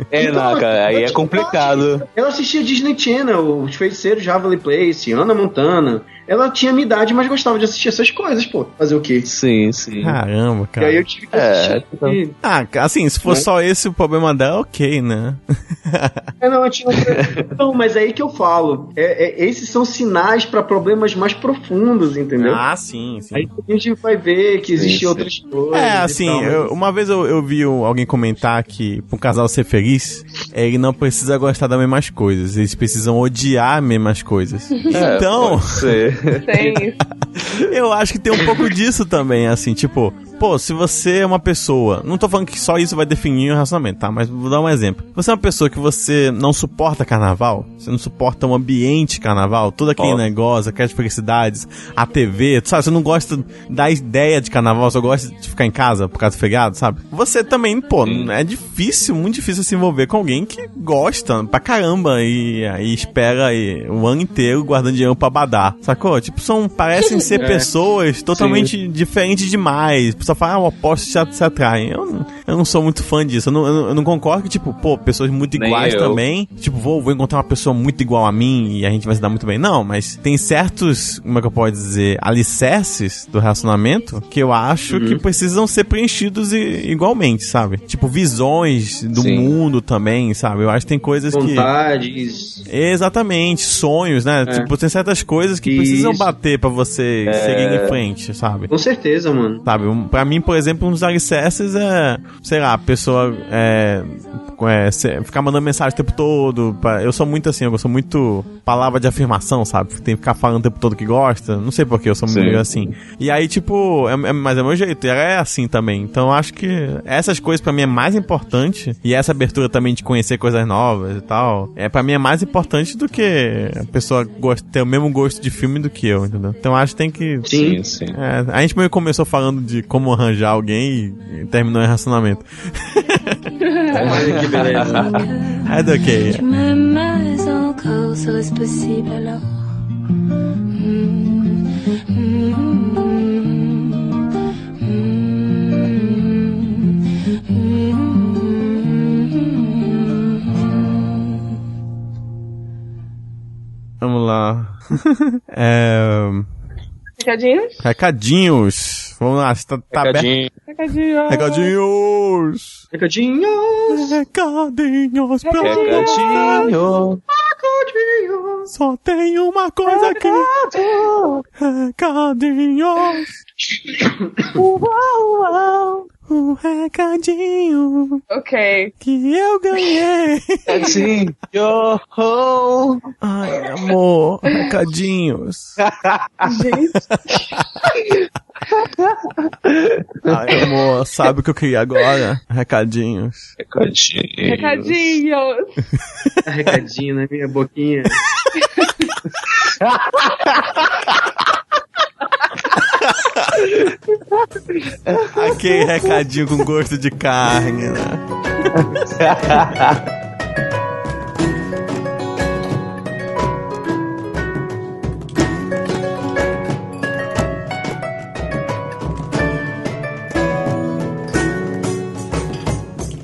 Speaker 2: É,
Speaker 6: Então,
Speaker 2: não, cara, aí
Speaker 6: eu
Speaker 2: é complicado.
Speaker 6: Ela assistia Disney Channel, Os Feiticeiros Waverly Place, Hannah Montana. Ela tinha minha idade mas gostava de assistir essas coisas, pô. Fazer o quê?
Speaker 2: Sim, sim.
Speaker 1: Caramba,
Speaker 6: E
Speaker 1: cara.
Speaker 6: aí eu tive que
Speaker 2: É,
Speaker 6: assistir.
Speaker 2: então.
Speaker 6: e-
Speaker 1: Ah, assim, se for
Speaker 6: Né?
Speaker 1: só esse o problema dela, ok, né?
Speaker 6: É, não, eu tinha um- não, mas é aí que eu falo. É, é- esses são sinais pra problemas mais profundos, entendeu?
Speaker 1: Ah, sim, sim.
Speaker 6: Aí a gente vai ver que existem outras coisas.
Speaker 1: É,
Speaker 6: e
Speaker 1: assim,
Speaker 6: tal, mas-
Speaker 1: eu- uma vez eu, eu vi alguém comentar que pra um casal ser feliz, ele não precisa gostar das mesmas coisas, eles precisam odiar as mesmas coisas.
Speaker 2: É,
Speaker 1: Então,
Speaker 2: pode ser. <laughs>
Speaker 3: Tem isso.
Speaker 1: eu acho que tem um pouco disso também, assim, tipo, pô, se você é uma pessoa, não tô falando que só isso vai definir o relacionamento, tá? Mas vou dar um exemplo. Você é uma pessoa que você não suporta carnaval, você não suporta o ambiente carnaval, todo aquele
Speaker 2: Ó.
Speaker 1: negócio, aquelas felicidades, a TV, sabe? Você não gosta da ideia de carnaval, só gosta de ficar em casa por causa do feriado, sabe? Você também, pô, é difícil, muito difícil se envolver com alguém que gosta pra caramba e aí espera aí, o ano inteiro guardando dinheiro pra badar, sacou? Tipo, são, parecem <laughs> ser
Speaker 6: É.
Speaker 1: pessoas totalmente diferentes demais. Pessoa fala, ah, o oposto se, se atraem. Eu, não- eu não sou muito fã disso. Eu não, eu não- eu não concordo que, tipo, pô, pessoas muito iguais também. Tipo, vou, vou encontrar uma pessoa muito igual a mim e a gente vai se dar muito bem. Não, mas tem certos, como é que eu posso dizer, alicerces do relacionamento que eu acho
Speaker 2: Uhum.
Speaker 1: que precisam ser preenchidos i- igualmente, sabe? Tipo, visões do
Speaker 2: Sim.
Speaker 1: mundo também, sabe? Eu acho que tem coisas que.
Speaker 6: Vontades.
Speaker 1: Exatamente, sonhos, né?
Speaker 6: É.
Speaker 1: Tipo, tem certas coisas que
Speaker 6: Isso.
Speaker 1: precisam bater pra você seguir em frente, sabe?
Speaker 6: Com certeza, mano.
Speaker 1: Sabe, um, pra mim, por exemplo, um dos alicerces é, sei lá, a pessoa é, é, ficar mandando mensagem o tempo todo. pra- eu sou muito assim, eu sou muito palavra de afirmação, sabe? Tem que ficar falando o tempo todo que gosta. Não sei porquê, eu sou meio assim. E aí, tipo, é, é- mas é meu jeito. E ela é assim também. Então eu acho que essas coisas pra mim é mais importante. E essa abertura também de conhecer coisas novas e tal. É, pra mim é mais importante do que a pessoa gosta, ter o mesmo gosto de filme do que eu, entendeu? Então eu acho que tem que
Speaker 2: Sim, sim.
Speaker 1: é, a gente meio começou falando de como arranjar alguém e terminou em relacionamento.
Speaker 6: Olha que beleza.
Speaker 1: É do
Speaker 9: hmm, hmm, hmm.
Speaker 1: Vamos lá. <laughs> É,
Speaker 3: Recadinhos?
Speaker 1: recadinhos. Vamos lá, você tá, tá aberto.
Speaker 2: Recadinho.
Speaker 3: Recadinhos.
Speaker 1: Recadinhos.
Speaker 6: Recadinhos.
Speaker 1: Recadinhos pra
Speaker 2: Recadinho.
Speaker 1: Só tem uma coisa aqui. Recadinhos. O recadinho
Speaker 3: Ok.
Speaker 1: que eu ganhei.
Speaker 2: Recadinho. Ho.
Speaker 1: Ai, amor, recadinhos. <laughs>
Speaker 3: Gente, <laughs>
Speaker 1: Ai, amor, sabe o que eu queria agora? Recadinhos.
Speaker 2: Recadinho.
Speaker 3: recadinhos. <laughs>
Speaker 6: Recadinho na minha boquinha.
Speaker 1: Aquele recadinho com gosto de carne, né? <laughs>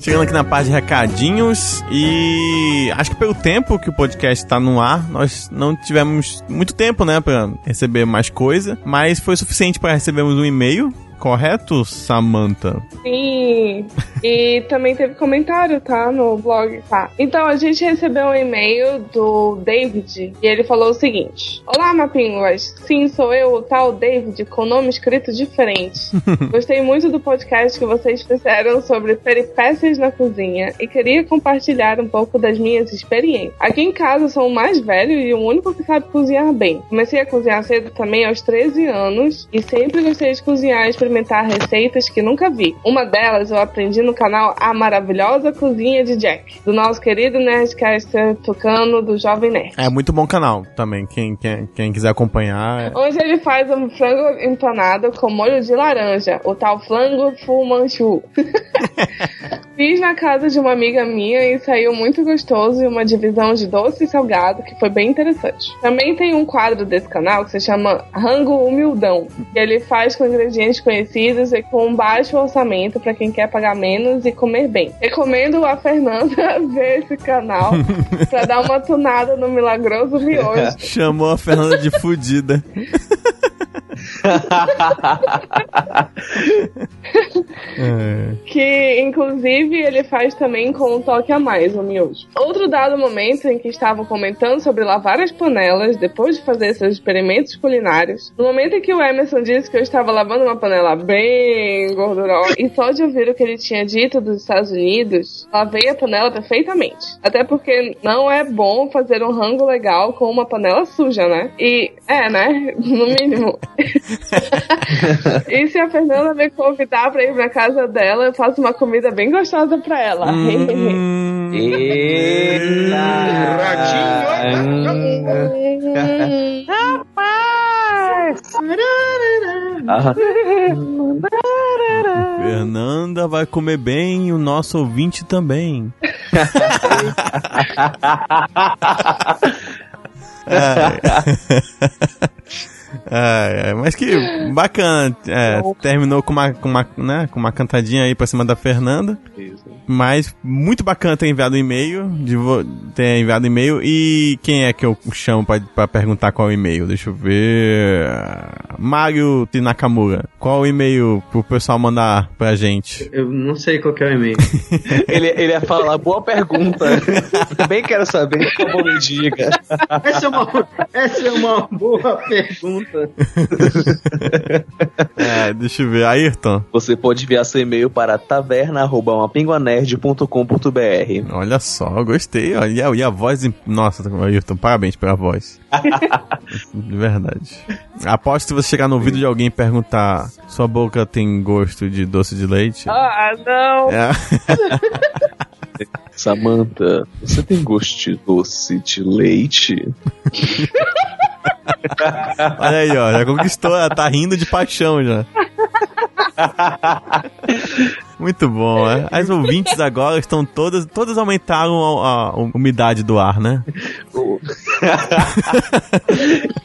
Speaker 1: Chegando aqui na parte de recadinhos e acho que pelo tempo que o podcast tá no ar, nós não tivemos muito tempo, né, pra receber mais coisa, mas foi suficiente para recebermos um e-mail, correto, Samantha?
Speaker 3: Sim. E também teve comentário, tá? No blog. Tá. Então, a gente recebeu um e-mail do David e ele falou o seguinte: Olá, Mapinguas. Sim, sou eu, o tal David, com nome escrito diferente. <laughs> Gostei muito do podcast que vocês fizeram sobre peripécias na cozinha e queria compartilhar um pouco das minhas experiências. Aqui em casa eu sou o mais velho e o único que sabe cozinhar bem. Comecei a cozinhar cedo também aos 13 anos e sempre gostei de cozinhar e experimentar receitas que nunca vi. Uma delas eu aprendi no canal A Maravilhosa Cozinha de Jack, do nosso querido Nerdcaster Tucano do Jovem Nerd.
Speaker 1: É muito bom canal também, quem, quem, quem quiser acompanhar. é-
Speaker 3: Onde ele faz um frango empanado com molho de laranja, o tal frango Fu Manchu. <laughs> Fiz na casa de uma amiga minha e saiu muito gostoso e uma divisão de doce e salgado que foi bem interessante. Também tem um quadro desse canal que se chama Rango Humildão, que ele faz com ingredientes conhecidos e com um baixo orçamento para quem quer pagar menos e comer bem. Recomendo a Fernanda <laughs> ver esse canal para dar uma tunada no milagroso miojo. <laughs>
Speaker 1: Chamou a Fernanda de fudida. <laughs> É.
Speaker 3: Que, inclusive, ele faz também com um toque a mais, o miojo. Outro dado momento em que estavam comentando sobre lavar as panelas depois de fazer seus experimentos culinários. No momento em que o Emerson disse que eu estava lavando uma panela bem gordurosa e só de ouvir o que ele tinha dito dos Estados Unidos, lavei a panela perfeitamente. Até porque não é bom fazer um rango legal com uma panela suja, né? E, é, né? <laughs> No mínimo. <laughs> e se a Fernanda me convidar pra ir pra casa dela, eu faço uma comida bem gostosa pra ela.
Speaker 1: Hum,
Speaker 2: Ah,
Speaker 1: Fernanda vai comer bem e o nosso ouvinte também. Ai. <laughs> <laughs> Ai, ai, mas que bacana. É, terminou com uma, com, uma, né, com uma cantadinha aí pra cima da Fernanda. Mas muito bacana ter enviado um e-mail, de vo- ter enviado e-mail. E quem é que eu chamo pra, pra perguntar qual é o e-mail? Deixa eu ver. Mário Nakamura. Qual o e-mail pro pessoal mandar pra gente?
Speaker 6: Eu não sei qual que é o e-mail. <laughs>
Speaker 2: ele, ele ia falar, boa pergunta. Também quero saber, favor, me diga.
Speaker 6: Essa é uma, essa é uma boa pergunta. <laughs>
Speaker 1: É, deixa eu ver. Ayrton.
Speaker 2: Você pode enviar seu e-mail para taverna.mapinguanerd.com.br.
Speaker 1: Olha só, gostei. Olha, e a- e a voz. Nossa, Ayrton, parabéns pela voz. <laughs> De verdade. Aposto que se você chegar no ouvido de alguém e perguntar: Sua boca tem gosto de doce de leite?
Speaker 3: Ah, não.
Speaker 1: É. <laughs>
Speaker 2: Samantha, você tem gosto de doce de leite?
Speaker 1: Olha aí, ó. Já conquistou, ela tá rindo de paixão já. Muito bom, né? As ouvintes agora estão todas. Todas aumentaram a, a umidade do ar, né?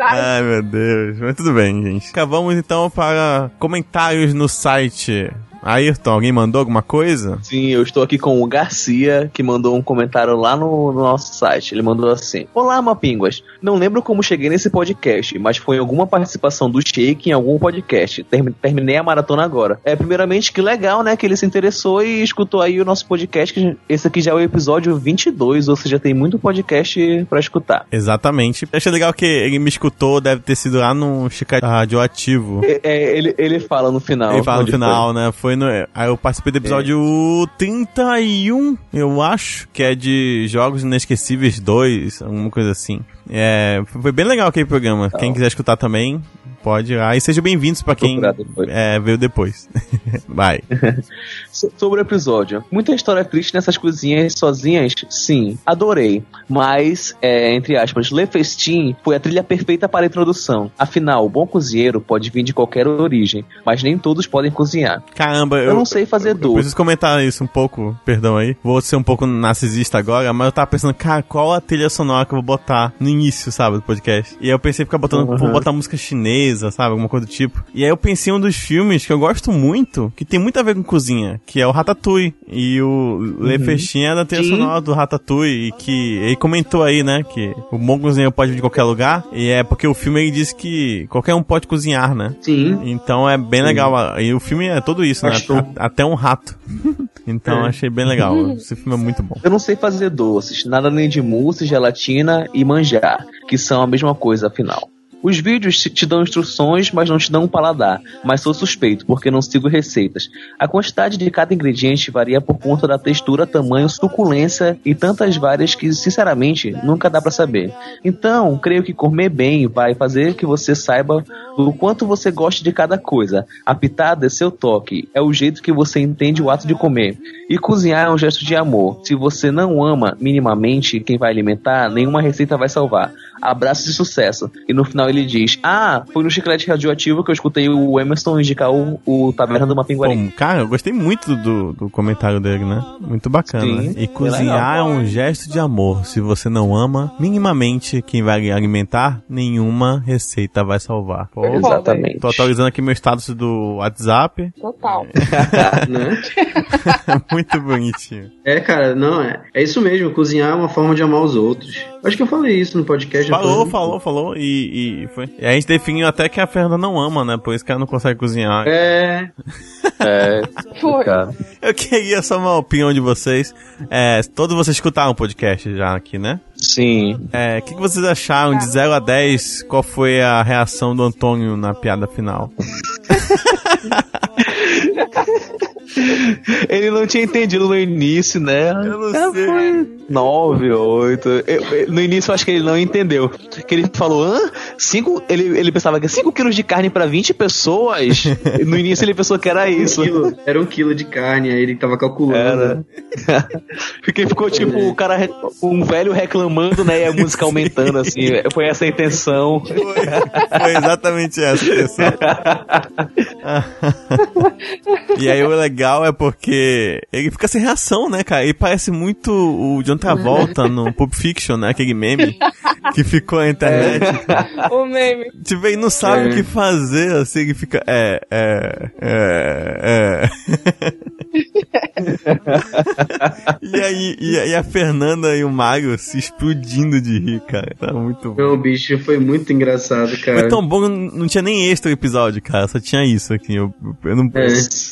Speaker 1: Ai, meu Deus. Mas tudo bem, gente. Vamos então para comentários no site. Ayrton, alguém mandou alguma coisa?
Speaker 2: Sim, eu estou aqui com o Garcia, que mandou um comentário lá no, no nosso site. Ele mandou assim: Olá, Mapinguas. Não lembro como cheguei nesse podcast, mas foi em alguma participação do Shake em algum podcast. Termi- terminei a maratona agora. É, primeiramente, que legal, né? Que ele se interessou e escutou aí o nosso podcast. que Esse aqui já é o episódio 22, ou seja, tem muito podcast pra escutar.
Speaker 1: Exatamente. Achei legal que ele me escutou, deve ter sido lá no Chicate Radioativo.
Speaker 2: É, é, ele, ele fala no final.
Speaker 1: Ele fala no final, né? Foi no. Aí eu participei do episódio 31, eu acho, que é de Jogos Inesquecíveis 2, alguma coisa assim. É, foi bem legal aquele programa. Quem quiser escutar também, pode ir lá. E sejam bem-vindos pra quem
Speaker 2: depois.
Speaker 1: é, veio depois. <laughs> Vai. <laughs>
Speaker 2: So- Sobre o episódio. Muita história triste nessas coisinhas sozinhas? Sim, adorei. Mas, é, entre aspas, Le Festin foi a trilha perfeita para a introdução. Afinal, o bom cozinheiro pode vir de qualquer origem, mas nem todos podem cozinhar.
Speaker 1: Caramba, eu,
Speaker 2: Eu não sei fazer doce.
Speaker 1: preciso comentar isso um pouco, perdão aí. Vou ser um pouco narcisista agora, mas eu tava pensando, cara, qual a trilha sonora que eu vou botar no início, sabe, do podcast? E aí eu pensei ficar botando,
Speaker 2: Uhum.
Speaker 1: vou botar música chinesa, sabe, alguma coisa do tipo. E aí eu pensei em um dos filmes que eu gosto muito, que tem muito a ver com cozinha, que é o Ratatouille. E o Le Festin é da trilha
Speaker 6: Sim.
Speaker 1: sonora do Ratatouille, e que ele comentou aí, né, que o bom cozinheiro pode vir de qualquer lugar, e é porque o filme ele diz que qualquer um pode cozinhar, né?
Speaker 6: Sim.
Speaker 1: Então é bem legal. E o filme é tudo isso, né? A- Até um rato. <laughs> Então
Speaker 6: É.
Speaker 1: achei bem legal. Esse filme é <laughs> muito bom.
Speaker 2: Eu não sei fazer doces, nada nem de mousse, gelatina e manjar, que são a mesma coisa afinal. Os vídeos te- dão instruções, mas não te dão um paladar. Mas sou suspeito, porque não sigo receitas. A quantidade de cada ingrediente varia por conta da textura, tamanho, suculência e tantas várias que, sinceramente, nunca dá pra saber. Então, creio que comer bem vai fazer que você saiba do quanto você gosta de cada coisa. A pitada é seu toque, é o jeito que você entende o ato de comer. E cozinhar é um gesto de amor. Se você não ama minimamente quem vai alimentar, nenhuma receita vai salvar. Abraço de sucesso. E no final ele diz: Ah, foi no chiclete radioativo que eu escutei o Emerson indicar o, o Taverna do Mapinguari.
Speaker 1: Bom, cara, eu gostei muito do, do comentário dele, né? Muito bacana.
Speaker 2: Sim,
Speaker 1: né? E cozinhar é um gesto de amor. Se você não ama, minimamente quem vai alimentar, nenhuma receita vai salvar. Pô,
Speaker 2: Exatamente.
Speaker 1: Tô atualizando aqui meu status do WhatsApp.
Speaker 3: Total. <laughs>
Speaker 6: Né? <laughs>
Speaker 1: muito bonitinho.
Speaker 6: É, cara, não, é, é isso mesmo. Cozinhar é uma forma de amar os outros. Acho que eu falei isso no podcast.
Speaker 1: Falou, falou, falou. E, e foi. e a gente definiu até que a Fernanda não ama, né? Por isso que ela não consegue cozinhar.
Speaker 6: É. <laughs>
Speaker 2: É,
Speaker 3: Foi.
Speaker 1: Eu queria só uma opinião de vocês. É, todos vocês escutaram o podcast já aqui, né?
Speaker 2: Sim.
Speaker 1: É, o que, que vocês acharam de 0 a 10? Qual foi a reação do Antônio na piada final? <laughs>
Speaker 2: Ele não tinha entendido no início, né?
Speaker 1: Eu não
Speaker 2: É,
Speaker 1: sei.
Speaker 2: Foi 9, 8. Eu- eu- no início eu acho que ele não entendeu. Que ele falou, hã? Cinco, ele, ele pensava que 5 quilos de carne pra 20 pessoas? <laughs> no início ele pensou que era isso.
Speaker 6: Um quilo, era um quilo de carne, aí ele tava calculando.
Speaker 2: Era. <laughs> Porque ficou tipo o cara, um velho reclamando, né? E a música <laughs> aumentando, assim. Foi essa a intenção.
Speaker 1: Foi exatamente essa a intenção. e aí o legal é porque ele fica sem reação, né, cara? Ele parece muito o John Travolta no Pulp Fiction, né? Aquele meme <laughs> que ficou na internet.
Speaker 3: O meme.
Speaker 1: Tipo, ele não sabe
Speaker 6: É.
Speaker 1: o que fazer, assim, ele fica. É, é, é, é. <laughs> e aí, e, a- e a Fernanda e o Mario se explodindo de rir, cara. Tá muito bom.
Speaker 6: Não, bicho, foi muito engraçado, cara.
Speaker 1: Foi tão bom que não não tinha nem extra episódio, cara. Só tinha isso aqui. Eu, eu não.
Speaker 6: É.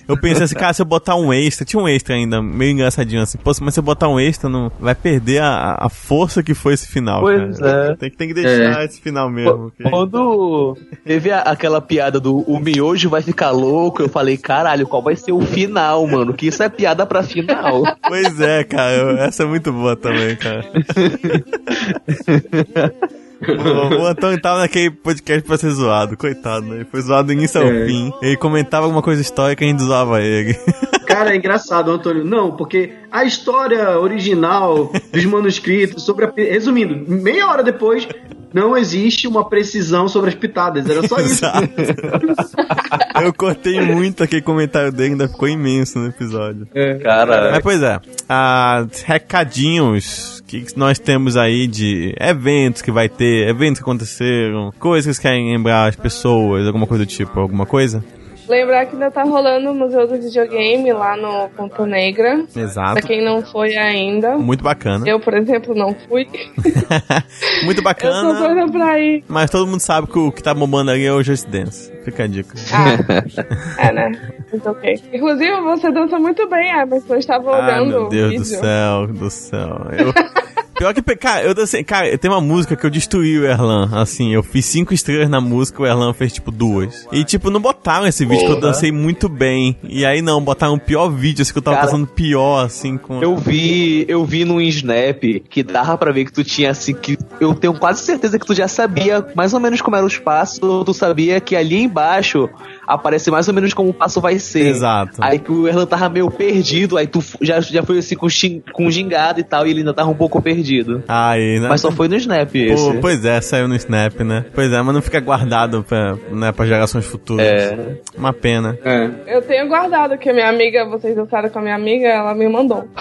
Speaker 1: Eu pensei assim, cara, se eu botar um extra, tinha um extra ainda, meio engraçadinho assim. Pô, mas se eu botar um extra, não vai perder a, a força que foi esse final.
Speaker 2: Pois
Speaker 1: cara.
Speaker 2: é.
Speaker 1: Tem, que- tem que deixar esse final mesmo.
Speaker 2: Quando teve a- aquela piada do o miojo vai ficar louco, eu falei, caralho, qual vai ser o final, mano? Que isso é piada pra final. <laughs>
Speaker 1: Pois é, cara. Essa é muito boa também, cara. <laughs> O, o Antônio tava naquele podcast pra ser zoado, coitado, né? Ele foi zoado do início ao
Speaker 6: É.
Speaker 1: fim. Ele comentava alguma coisa histórica e a gente zoava ele. <laughs>
Speaker 6: Cara, é engraçado, Antônio. Não, porque a história original dos manuscritos sobre a... Resumindo, meia hora depois, não existe uma precisão sobre as pitadas. Era só isso. <laughs>
Speaker 1: Eu cortei muito aquele comentário dele, ainda ficou imenso no episódio.
Speaker 2: Cara,
Speaker 1: Mas pois é, ah, recadinhos que nós temos aí de eventos que vai ter, eventos que aconteceram, coisas que querem lembrar as pessoas, alguma coisa do tipo, alguma coisa?
Speaker 3: Lembrar que ainda tá rolando o Museu do Videogame lá no Ponta Negra. Pra
Speaker 1: Exato.
Speaker 3: quem não foi ainda.
Speaker 1: Muito bacana.
Speaker 3: Eu, por exemplo, não fui. <laughs>
Speaker 1: Muito
Speaker 3: Eu tô
Speaker 1: bacana.
Speaker 3: doida pra ir.
Speaker 1: Mas todo mundo sabe que o que tá bombando ali é o Just Dance. Fica a dica.
Speaker 3: Ah, é, né? Mas ok. Inclusive, você dança muito bem, Emerson. Eu estava
Speaker 1: Ah,
Speaker 3: olhando
Speaker 1: meu
Speaker 3: o
Speaker 1: Deus do céu, do céu. Eu... <laughs> Pior que, cara, eu dancei, cara, tem uma música que eu destruí o Erlan, assim, eu fiz cinco estrelas na música, o Erlan fez, tipo, duas. E, tipo, não botaram esse vídeo que eu
Speaker 2: Porra.
Speaker 1: dancei muito bem. E aí, não, botaram o pior vídeo, assim, que eu tava
Speaker 2: Cara,
Speaker 1: passando pior, assim, com...
Speaker 2: eu vi, eu vi num Snap que dava pra ver que tu tinha assim que eu tenho quase certeza que tu já sabia mais ou menos como era os passos, tu sabia que ali embaixo aparece mais ou menos como o passo vai ser.
Speaker 1: Exato.
Speaker 2: Aí que o Erlan tava meio perdido, aí tu já, já foi assim com, xin- com gingado e tal, e ele ainda tava um pouco perdido.
Speaker 1: Aí, né?
Speaker 2: Mas só foi no Snap esse.
Speaker 1: Pô, pois é, saiu no Snap, né? Pois é, mas não fica guardado pra, né, pra gerações futuras.
Speaker 2: É.
Speaker 1: Uma pena.
Speaker 6: É.
Speaker 3: Eu tenho guardado que a minha amiga, vocês dançaram com a minha amiga, ela me mandou. <laughs>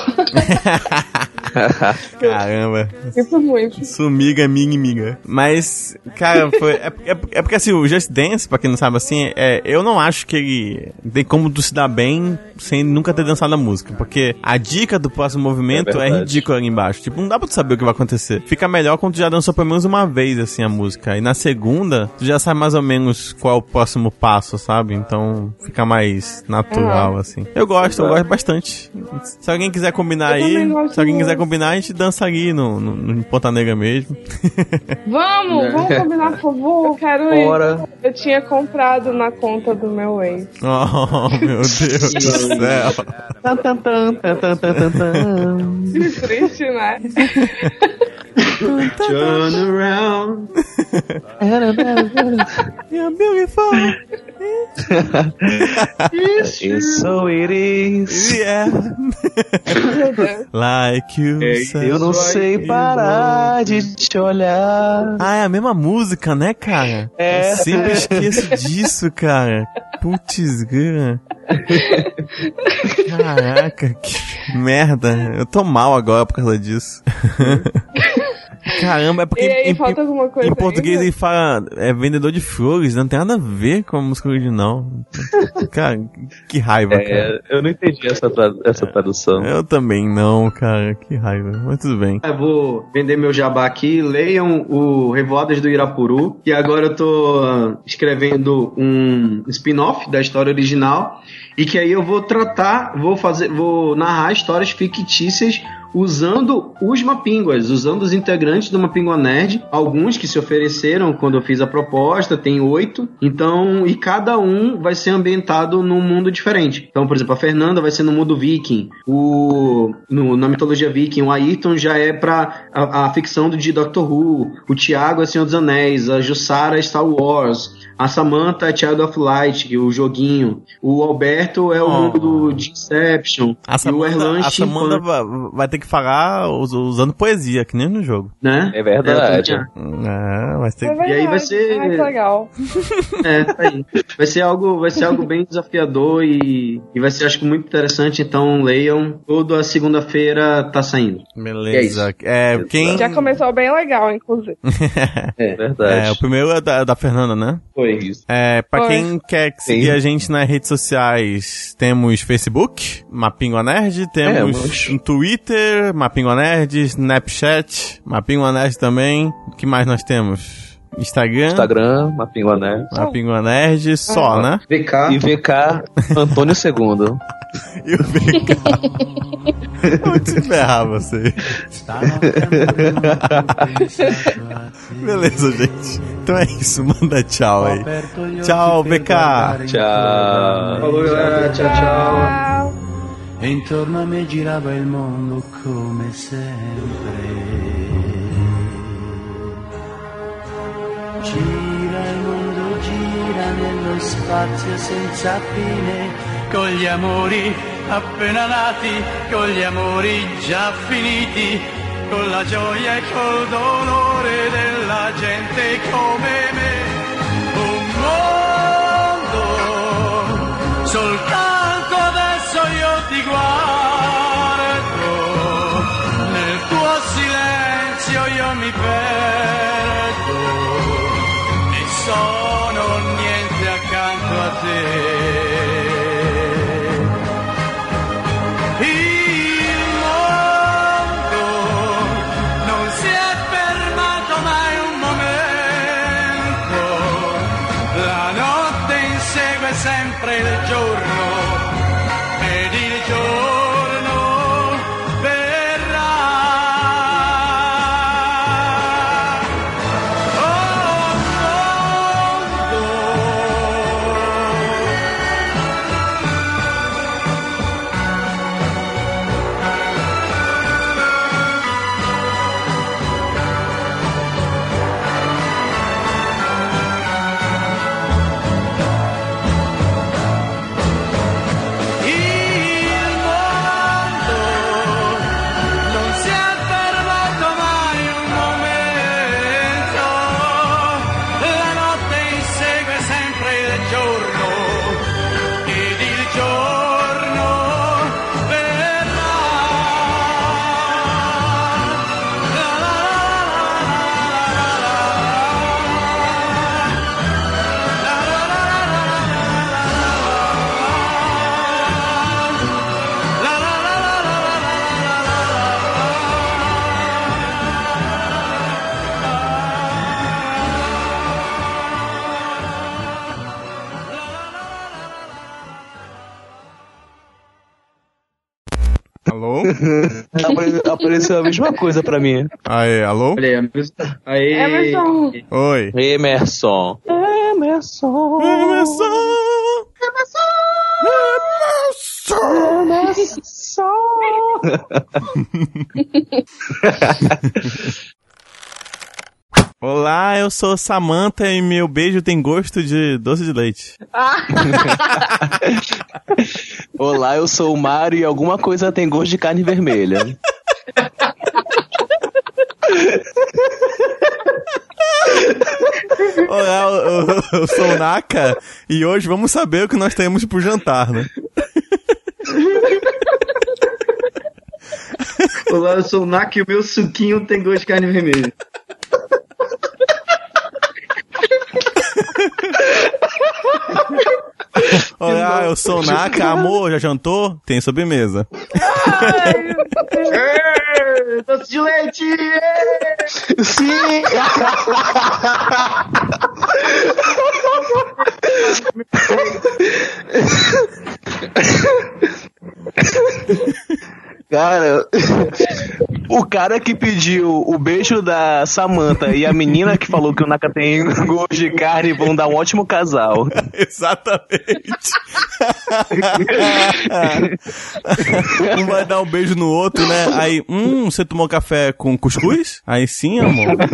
Speaker 1: Caramba.
Speaker 3: Isso muito.
Speaker 1: Sumiga, minha miga. Mas, cara, foi. É, é- é porque assim, o Just Dance, pra quem não sabe assim, é, eu não acho que ele tem como tu se dar bem sem nunca ter dançado a música. Porque a dica do próximo movimento
Speaker 2: É
Speaker 1: é, ridícula ali embaixo. Tipo, não dá pra tu saber o que vai acontecer. Fica melhor quando tu já dançou pelo menos uma vez, assim, a música. E na segunda, tu já sabe mais ou menos qual é o próximo passo, sabe? Então fica mais natural, assim. Eu gosto, eu gosto bastante. Se alguém quiser combinar
Speaker 3: Eu
Speaker 1: aí, se alguém quiser combinar, a gente dança ali no, no, no Ponta Negra mesmo.
Speaker 3: Vamos, vamos <laughs> combinar, por favor. Eu quero ir.
Speaker 2: Bora.
Speaker 3: Eu tinha comprado na conta do meu ex.
Speaker 1: Oh, meu Deus do céu.
Speaker 2: Tan, tan, tan, tan, tan, tan, tan, tan.
Speaker 3: Que triste, né? <laughs>
Speaker 6: Turn around. <laughs>
Speaker 1: You're beautiful.
Speaker 2: So it is.
Speaker 1: Yeah. <laughs> Like you
Speaker 6: Ei,
Speaker 1: said.
Speaker 2: Eu não sei parar de te olhar.
Speaker 1: Ah, é a mesma música, né, cara?
Speaker 2: É.
Speaker 1: Eu sempre esqueço disso, cara. Putz, grana. Caraca, que merda. Eu tô mal agora por causa disso. <laughs> Caramba, é porque
Speaker 3: E aí,
Speaker 1: em,
Speaker 3: falta alguma coisa
Speaker 1: em português
Speaker 3: ainda?
Speaker 1: ele fala é vendedor de flores, não tem nada a ver com a música original. <laughs> cara, que raiva, cara.
Speaker 2: É, eu não entendi essa, tra- essa tradução.
Speaker 1: Eu também não, cara, que raiva. Mas tudo bem.
Speaker 6: Eu vou vender meu jabá aqui. Leiam o Revoadas do Irapuru, que agora eu tô escrevendo um spin-off da história original e que aí eu vou tratar, vou fazer, vou narrar histórias fictícias usando os Mapinguas, usando os integrantes do Mapingua Nerd, alguns que se ofereceram quando eu fiz a proposta, tem oito, então, e cada um vai ser ambientado num mundo diferente. Então, por exemplo, a Fernanda vai ser no mundo viking, o, no, na mitologia viking, o Ayrton já é pra a, a ficção do de Doctor Who, o Thiago é Senhor dos Anéis, a Jussara é Star Wars, a Samantha é Child of Light, o joguinho, o Alberto é o
Speaker 1: Oh.
Speaker 6: mundo do de Inception,
Speaker 1: A
Speaker 6: e o Erlan
Speaker 1: a vai, vai ter que falar us- usando poesia, que nem no jogo.
Speaker 6: né?
Speaker 2: É verdade.
Speaker 6: É,
Speaker 1: É, vai ter
Speaker 3: É
Speaker 1: que...
Speaker 3: verdade.
Speaker 6: E aí vai ser-
Speaker 3: Ai, que legal. <laughs>
Speaker 6: É, tá aí. Vai ser algo, vai ser algo bem desafiador e, e vai ser, acho que, muito interessante. Então, leiam. Toda segunda-feira tá saindo.
Speaker 1: Beleza. É, quem...
Speaker 3: Já começou bem legal, inclusive. <laughs>
Speaker 2: É verdade.
Speaker 1: É, o primeiro é da, da Fernanda, né?
Speaker 6: Foi isso.
Speaker 1: É, pra
Speaker 3: Oi.
Speaker 1: quem quer seguir
Speaker 2: Sim.
Speaker 1: a gente nas redes sociais, temos Facebook, Mapingua Nerd, temos
Speaker 2: Temos.
Speaker 1: um Twitter, Mapingua Nerd, Snapchat, Mapingua Nerd também. O que mais nós temos? Instagram,
Speaker 2: Instagram, Mapingua Nerd.
Speaker 1: Mapingua Nerd, só, né?
Speaker 6: VK.
Speaker 2: E VK Antônio II.
Speaker 1: E o VK. Vou te ferrar você. Beleza, gente. Então é isso, manda tchau aí. Tchau, VK.
Speaker 2: Tchau.
Speaker 6: Falou, galera. Tchau, tchau.
Speaker 10: E intorno a me girava il mondo come sempre. Gira il mondo, gira nello spazio senza fine, con gli amori appena nati, con gli amori già finiti, con la gioia e col dolore della gente come me. liberto. E so
Speaker 1: Alô? <laughs>
Speaker 2: Apare- Apareceu a mesma coisa pra mim.
Speaker 1: Aê, alô?
Speaker 6: Olha aí, amigos. Aí.
Speaker 3: Emerson.
Speaker 1: Oi.
Speaker 2: Emerson. Emerson.
Speaker 1: Emerson! <laughs> <laughs> Olá, eu sou Samantha e meu beijo tem gosto de doce de leite. <laughs>
Speaker 2: Olá, eu sou o Mário e alguma coisa tem gosto de carne vermelha. <laughs>
Speaker 1: Olá, eu, eu- eu sou o Naka e hoje vamos saber o que nós temos pro jantar, né?
Speaker 6: Olá, eu sou o Nak e o meu suquinho tem gosto de carne vermelha. <laughs>
Speaker 1: Olá, eu sou Naka. Amor, já jantou? Tem sobremesa.
Speaker 4: Ê, Doce de leite!
Speaker 2: Sim! <laughs> Cara, <laughs> o cara que pediu o beijo da Samantha e a menina que falou que o Naka tem gosto de carne vão dar um ótimo casal. <laughs>
Speaker 1: Exatamente. um vai dar um beijo no outro, né? Aí, hum, você tomou café com cuscuz? Aí sim, amor. <laughs>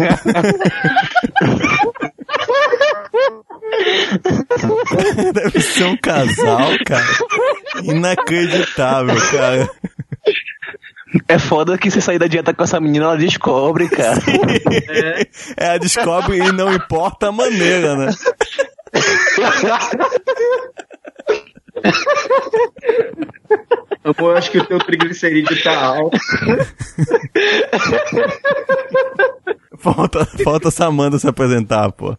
Speaker 1: Deve ser um casal, cara. Inacreditável, cara.
Speaker 2: É foda que você sair da dieta com essa menina, ela descobre, cara.
Speaker 1: É, a descobre e não importa a maneira, né?
Speaker 6: Amor, eu acho que o teu triglicerídeo tá alto.
Speaker 1: Falta, falta a Samanta se apresentar, pô.